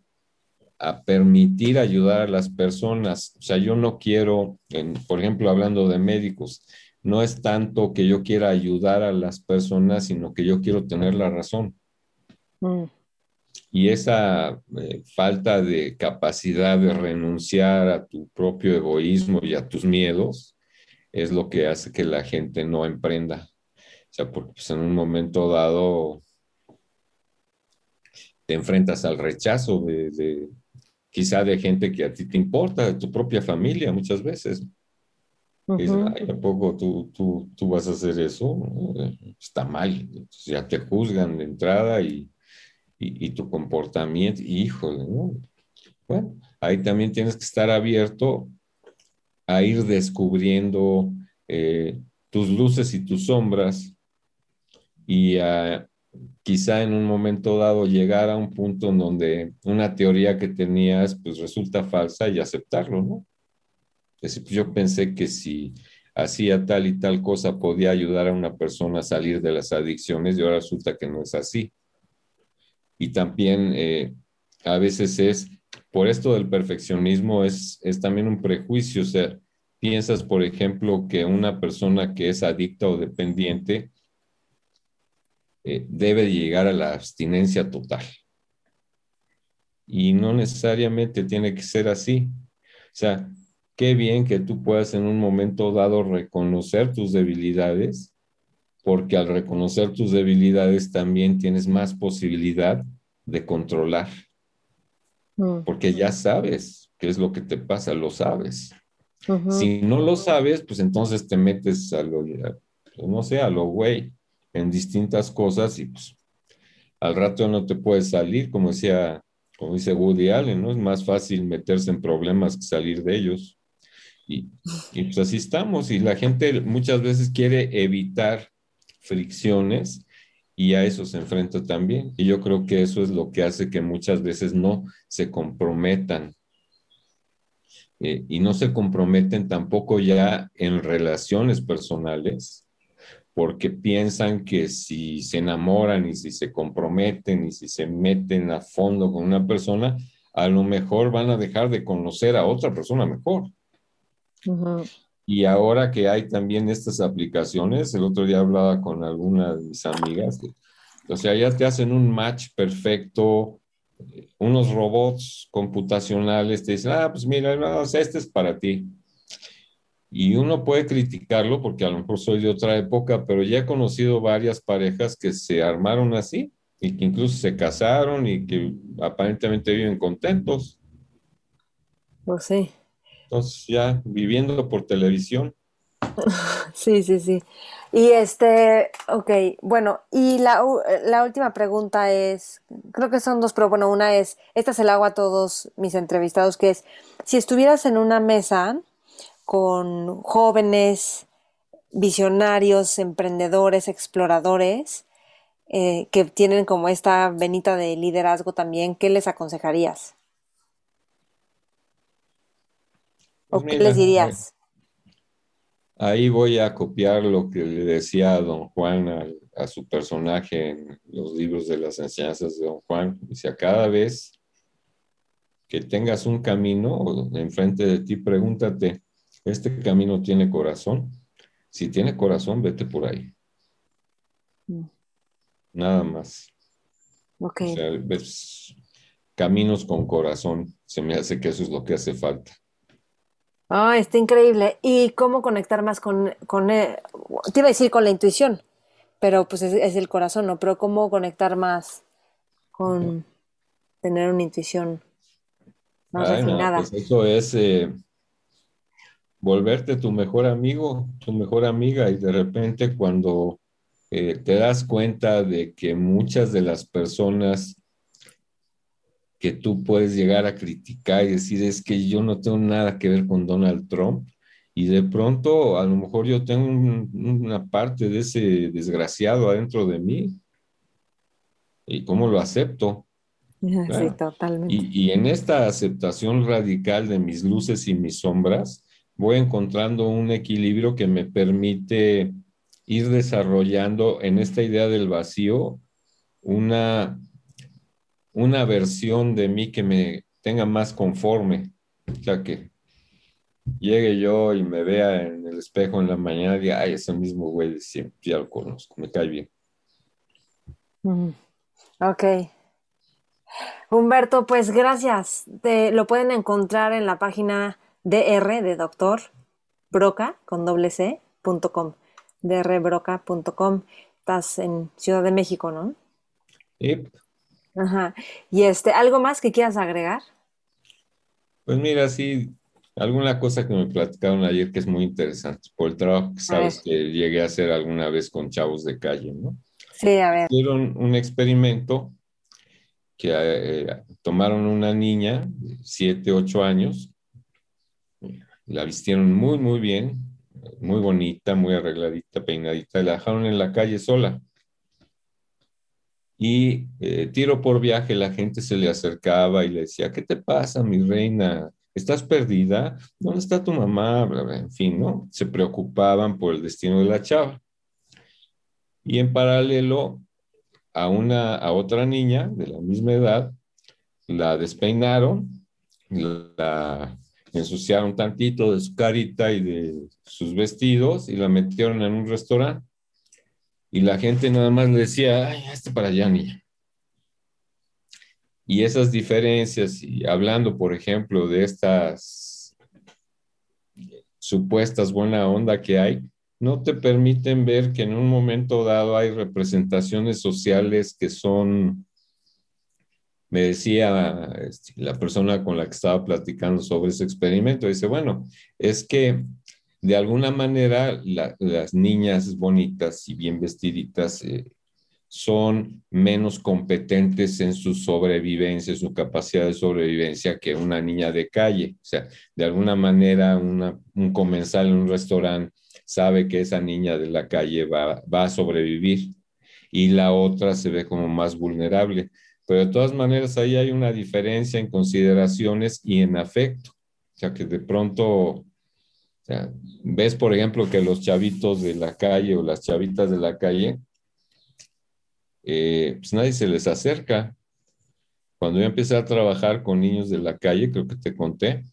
a permitir ayudar a las personas. O sea, yo no quiero, por ejemplo, hablando de médicos, no es tanto que yo quiera ayudar a las personas, sino que yo quiero tener la razón. Mm. Y esa eh, falta de capacidad de renunciar a tu propio egoísmo y a tus miedos es lo que hace que la gente no emprenda. O sea, porque pues, en un momento dado te enfrentas al rechazo de, quizá de gente que a ti te importa, de tu propia familia muchas veces. Ay, ¿a poco tú, tú, tú, vas a hacer eso? Está mal. Entonces ya te juzgan de entrada y, y, tu comportamiento, híjole, ¿no? Bueno, ahí también tienes que estar abierto a ir descubriendo eh, tus luces y tus sombras y a quizá en un momento dado llegar a un punto en donde una teoría que tenías pues resulta falsa y aceptarlo, ¿no? Es decir, pues, yo pensé que si hacía tal y tal cosa podía ayudar a una persona a salir de las adicciones y ahora resulta que no es así. Y también eh, a veces es, por esto del perfeccionismo, es, es también un prejuicio, o sea, piensas, por ejemplo, que una persona que es adicta o dependiente eh, debe llegar a la abstinencia total. Y no necesariamente tiene que ser así. O sea, qué bien que tú puedas en un momento dado reconocer tus debilidades, porque al reconocer tus debilidades también tienes más posibilidad de controlar, mm. porque ya sabes qué es lo que te pasa, lo sabes. Si no lo sabes, pues entonces te metes a lo, no sé, a lo güey en distintas cosas y pues al rato no te puedes salir, como decía, como dice Woody Allen, ¿no? Es más fácil meterse en problemas que salir de ellos. Y, y pues así estamos. Y la gente muchas veces quiere evitar fricciones y a eso se enfrenta también. Y yo creo que eso es lo que hace que muchas veces no se comprometan. Eh, y no se comprometen tampoco ya en relaciones personales, porque piensan que si se enamoran y si se comprometen y si se meten a fondo con una persona, a lo mejor van a dejar de conocer a otra persona mejor. Y ahora que hay también estas aplicaciones, el otro día hablaba con alguna de mis amigas, o sea, ya te hacen un match perfecto, unos robots computacionales te dicen, ah, pues mira, este es para ti. Y uno puede criticarlo porque a lo mejor soy de otra época, pero ya he conocido varias parejas que se armaron así y que incluso se casaron y que aparentemente viven contentos. Pues sí. Entonces ya viviendo por televisión. Sí, sí, sí. Y este, ok, bueno, y la, la, última pregunta es, creo que son dos, pero bueno, una es, esta se la hago a todos mis entrevistados, que es, si estuvieras en una mesa con jóvenes, visionarios, emprendedores, exploradores, eh, que tienen como esta venita de liderazgo también, ¿qué les aconsejarías? ¿O pues qué les dirías? Ahí voy a copiar lo que le decía don Juan a, a, su personaje en los libros de las enseñanzas de don Juan. Dice, a cada vez que tengas un camino enfrente de ti, pregúntate, este camino tiene corazón. Si tiene corazón, vete por ahí. Mm. Nada más. Ok. O sea, ves caminos con corazón. Se me hace que eso es lo que hace falta. Ah, está increíble. ¿Y cómo conectar más con, con eh, te iba a decir con la intuición, pero pues es, el corazón, ¿no? Pero cómo conectar más con tener una intuición más refinada. Pues eso es eh, volverte tu mejor amigo, tu mejor amiga y de repente cuando eh, te das cuenta de que muchas de las personas que tú puedes llegar a criticar y decir es que yo no tengo nada que ver con Donald Trump y de pronto a lo mejor yo tengo una parte de ese desgraciado adentro de mí y cómo lo acepto. Sí, totalmente. y en esta aceptación radical de mis luces y mis sombras, voy encontrando un equilibrio que me permite ir desarrollando en esta idea del vacío una, una versión de mí que me tenga más conforme. O sea, que llegue yo y me vea en el espejo en la mañana y diga, ay, ese mismo güey de siempre, ya lo conozco, me cae bien. Ok. Humberto, pues gracias. Te, lo pueden encontrar en la página dr de doctor broca con doble c punto com drbroca.com estás en Ciudad de México, ¿no? Ajá. Y este, ¿algo más que quieras agregar? Pues mira, sí, alguna cosa que me platicaron ayer que es muy interesante, por el trabajo que sabes que llegué a hacer alguna vez con chavos de calle, ¿no? Sí, a ver. Hicieron un experimento que eh, tomaron una niña, de 7, 8 años, la vistieron muy, muy bien, muy bonita, muy arregladita, peinadita, y la dejaron en la calle sola. y eh, tiro por viaje la gente se le acercaba y le decía, ¿qué te pasa, mi reina? ¿Estás perdida? ¿Dónde está tu mamá? En fin, ¿no? Se preocupaban por el destino de la chava. Y en paralelo, a, una, a otra niña de la misma edad, la despeinaron, la ensuciaron tantito de su carita y de sus vestidos y la metieron en un restaurante. Y la gente nada más le decía, ay, este para allá, niña. Y esas diferencias, y hablando, por ejemplo, de estas supuestas buena onda que hay, no te permiten ver que en un momento dado hay representaciones sociales que son, me decía este, la persona con la que estaba platicando sobre ese experimento, dice, bueno, es que de alguna manera las niñas bonitas y bien vestiditas eh, son menos competentes en su sobrevivencia, su capacidad de sobrevivencia que una niña de calle. O sea, de alguna manera un comensal en un restaurante sabe que esa niña de la calle va, va a sobrevivir y la otra se ve como más vulnerable. Pero de todas maneras ahí hay una diferencia en consideraciones y en afecto. O sea, que de pronto ves, por ejemplo, que los chavitos de la calle o las chavitas de la calle, eh, pues nadie se les acerca. Cuando yo empecé a trabajar con niños de la calle, creo que te conté,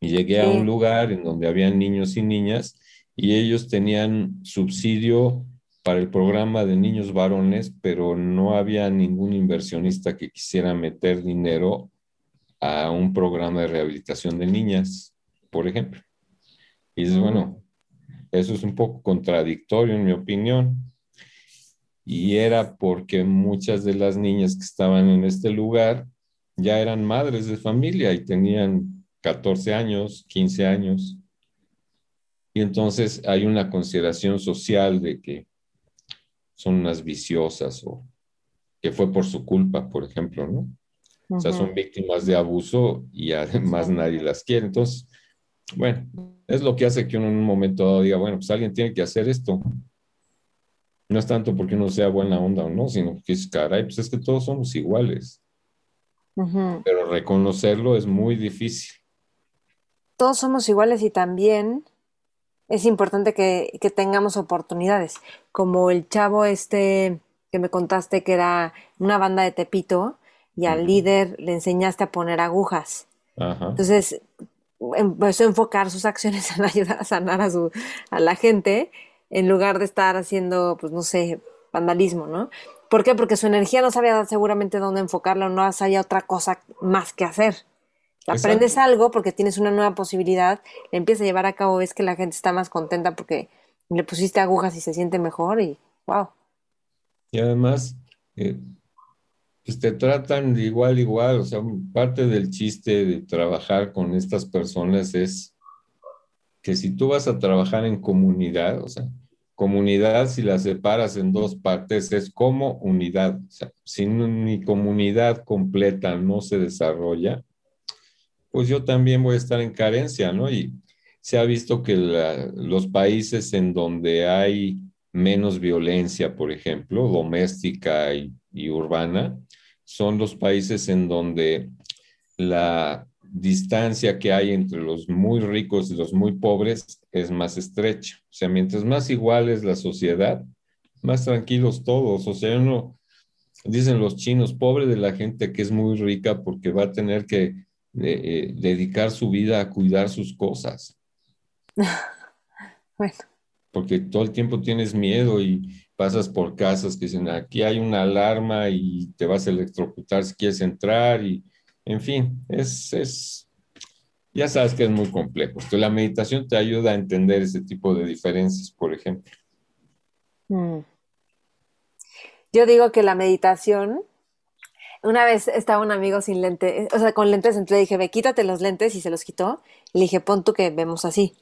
y llegué a un lugar en donde habían niños y niñas, y ellos tenían subsidio para el programa de niños varones, pero no había ningún inversionista que quisiera meter dinero a un programa de rehabilitación de niñas, por ejemplo. Y dices, bueno, eso es un poco contradictorio en mi opinión. Y era porque muchas de las niñas que estaban en este lugar ya eran madres de familia y tenían 14 años, 15 años. Y entonces hay una consideración social de que son unas viciosas o que fue por su culpa, por ejemplo, ¿no? O sea, son víctimas de abuso y además nadie las quiere. Entonces, bueno, es lo que hace que uno en un momento dado diga, bueno, pues alguien tiene que hacer esto. No es tanto porque uno sea buena onda o no, sino que es, caray, pues es que todos somos iguales. Pero reconocerlo es muy difícil. Todos somos iguales y también es importante que, que tengamos oportunidades, como el chavo este que me contaste que era una banda de Tepito y al líder le enseñaste a poner agujas. Entonces, empezó a enfocar sus acciones en ayudar a sanar a, su, a la gente en lugar de estar haciendo, pues no sé, vandalismo, ¿no? ¿Por qué? Porque su energía no sabía seguramente dónde enfocarla o no sabía otra cosa más que hacer. Aprendes algo porque tienes una nueva posibilidad, le empiezas a llevar a cabo, ves que la gente está más contenta porque le pusiste agujas y se siente mejor y wow. Y además, eh, pues te tratan de igual, igual, o sea, parte del chiste de trabajar con estas personas es que si tú vas a trabajar en comunidad, o sea, comunidad si la separas en dos partes es como unidad, o sea, si mi comunidad completa no se desarrolla, pues yo también voy a estar en carencia, ¿no? Y se ha visto que los países en donde hay menos violencia, por ejemplo, doméstica y urbana, son los países en donde la distancia que hay entre los muy ricos y los muy pobres es más estrecha. O sea, mientras más igual es la sociedad, más tranquilos todos. O sea, uno, dicen los chinos, pobre de la gente que es muy rica porque va a tener que eh, eh, dedicar su vida a cuidar sus cosas. bueno. Porque todo el tiempo tienes miedo y pasas por casas que dicen, aquí hay una alarma y te vas a electrocutar si quieres entrar y, en fin, es, es ya sabes que es muy complejo. la meditación te ayuda a entender ese tipo de diferencias, por ejemplo. Mm. Yo digo que la meditación, una vez estaba un amigo sin lentes, o sea, con lentes, entonces le dije, ve, quítate los lentes y se los quitó. Le dije, pon tú que vemos así.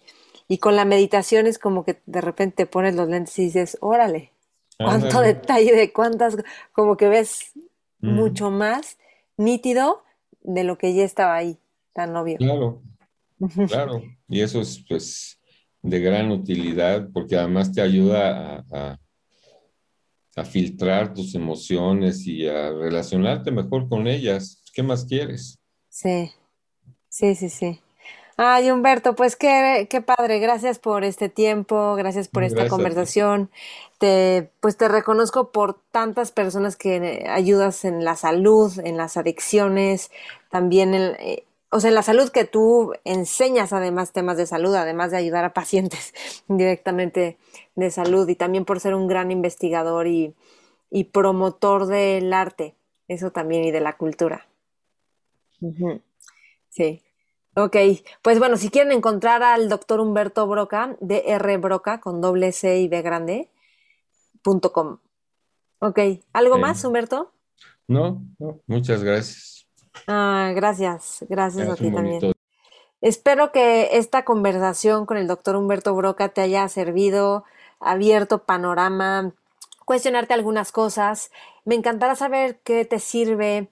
Y con la meditación es como que de repente pones los lentes y dices, órale, cuánto detalle, de cuántas, como que ves mm. mucho más nítido de lo que ya estaba ahí, tan obvio. Claro, claro. Y eso es pues de gran utilidad porque además te ayuda a, a filtrar tus emociones y a relacionarte mejor con ellas. ¿Qué más quieres? Sí, sí, sí, sí. Ay, Humberto, pues qué, qué padre. Gracias por este tiempo, gracias por esta conversación. Te, pues te reconozco por tantas personas que ayudas en la salud, en las adicciones, también en, eh, o sea, en la salud que tú enseñas además temas de salud, además de ayudar a pacientes directamente de salud y también por ser un gran investigador y, y promotor del arte, eso también y de la cultura. Sí. Ok, pues bueno, si quieren encontrar al doctor Humberto Broca, DR Broca, con doble C y B grande, punto com. Ok, ¿algo más, Humberto? No, no, muchas gracias. Ah, gracias, gracias a ti también. Espero que esta conversación con el doctor Humberto Broca te haya servido, abierto panorama, cuestionarte algunas cosas. Me encantará saber qué te sirve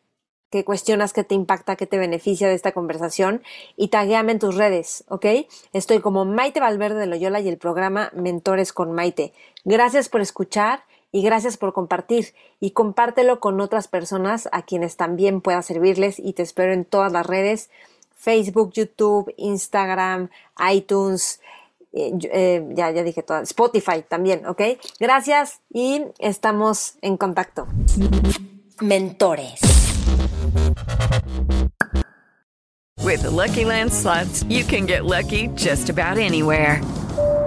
qué cuestionas, qué te impacta, qué te beneficia de esta conversación y taguéame en tus redes, ¿ok? Estoy como Maite Valverde de Loyola y el programa Mentores con Maite. Gracias por escuchar y gracias por compartir y compártelo con otras personas a quienes también pueda servirles y te espero en todas las redes, Facebook, YouTube, Instagram, iTunes, eh, eh, ya, ya dije todas, Spotify también, ¿ok? Gracias y estamos en contacto. Mentores. With the Lucky Land slots, you can get lucky just about anywhere.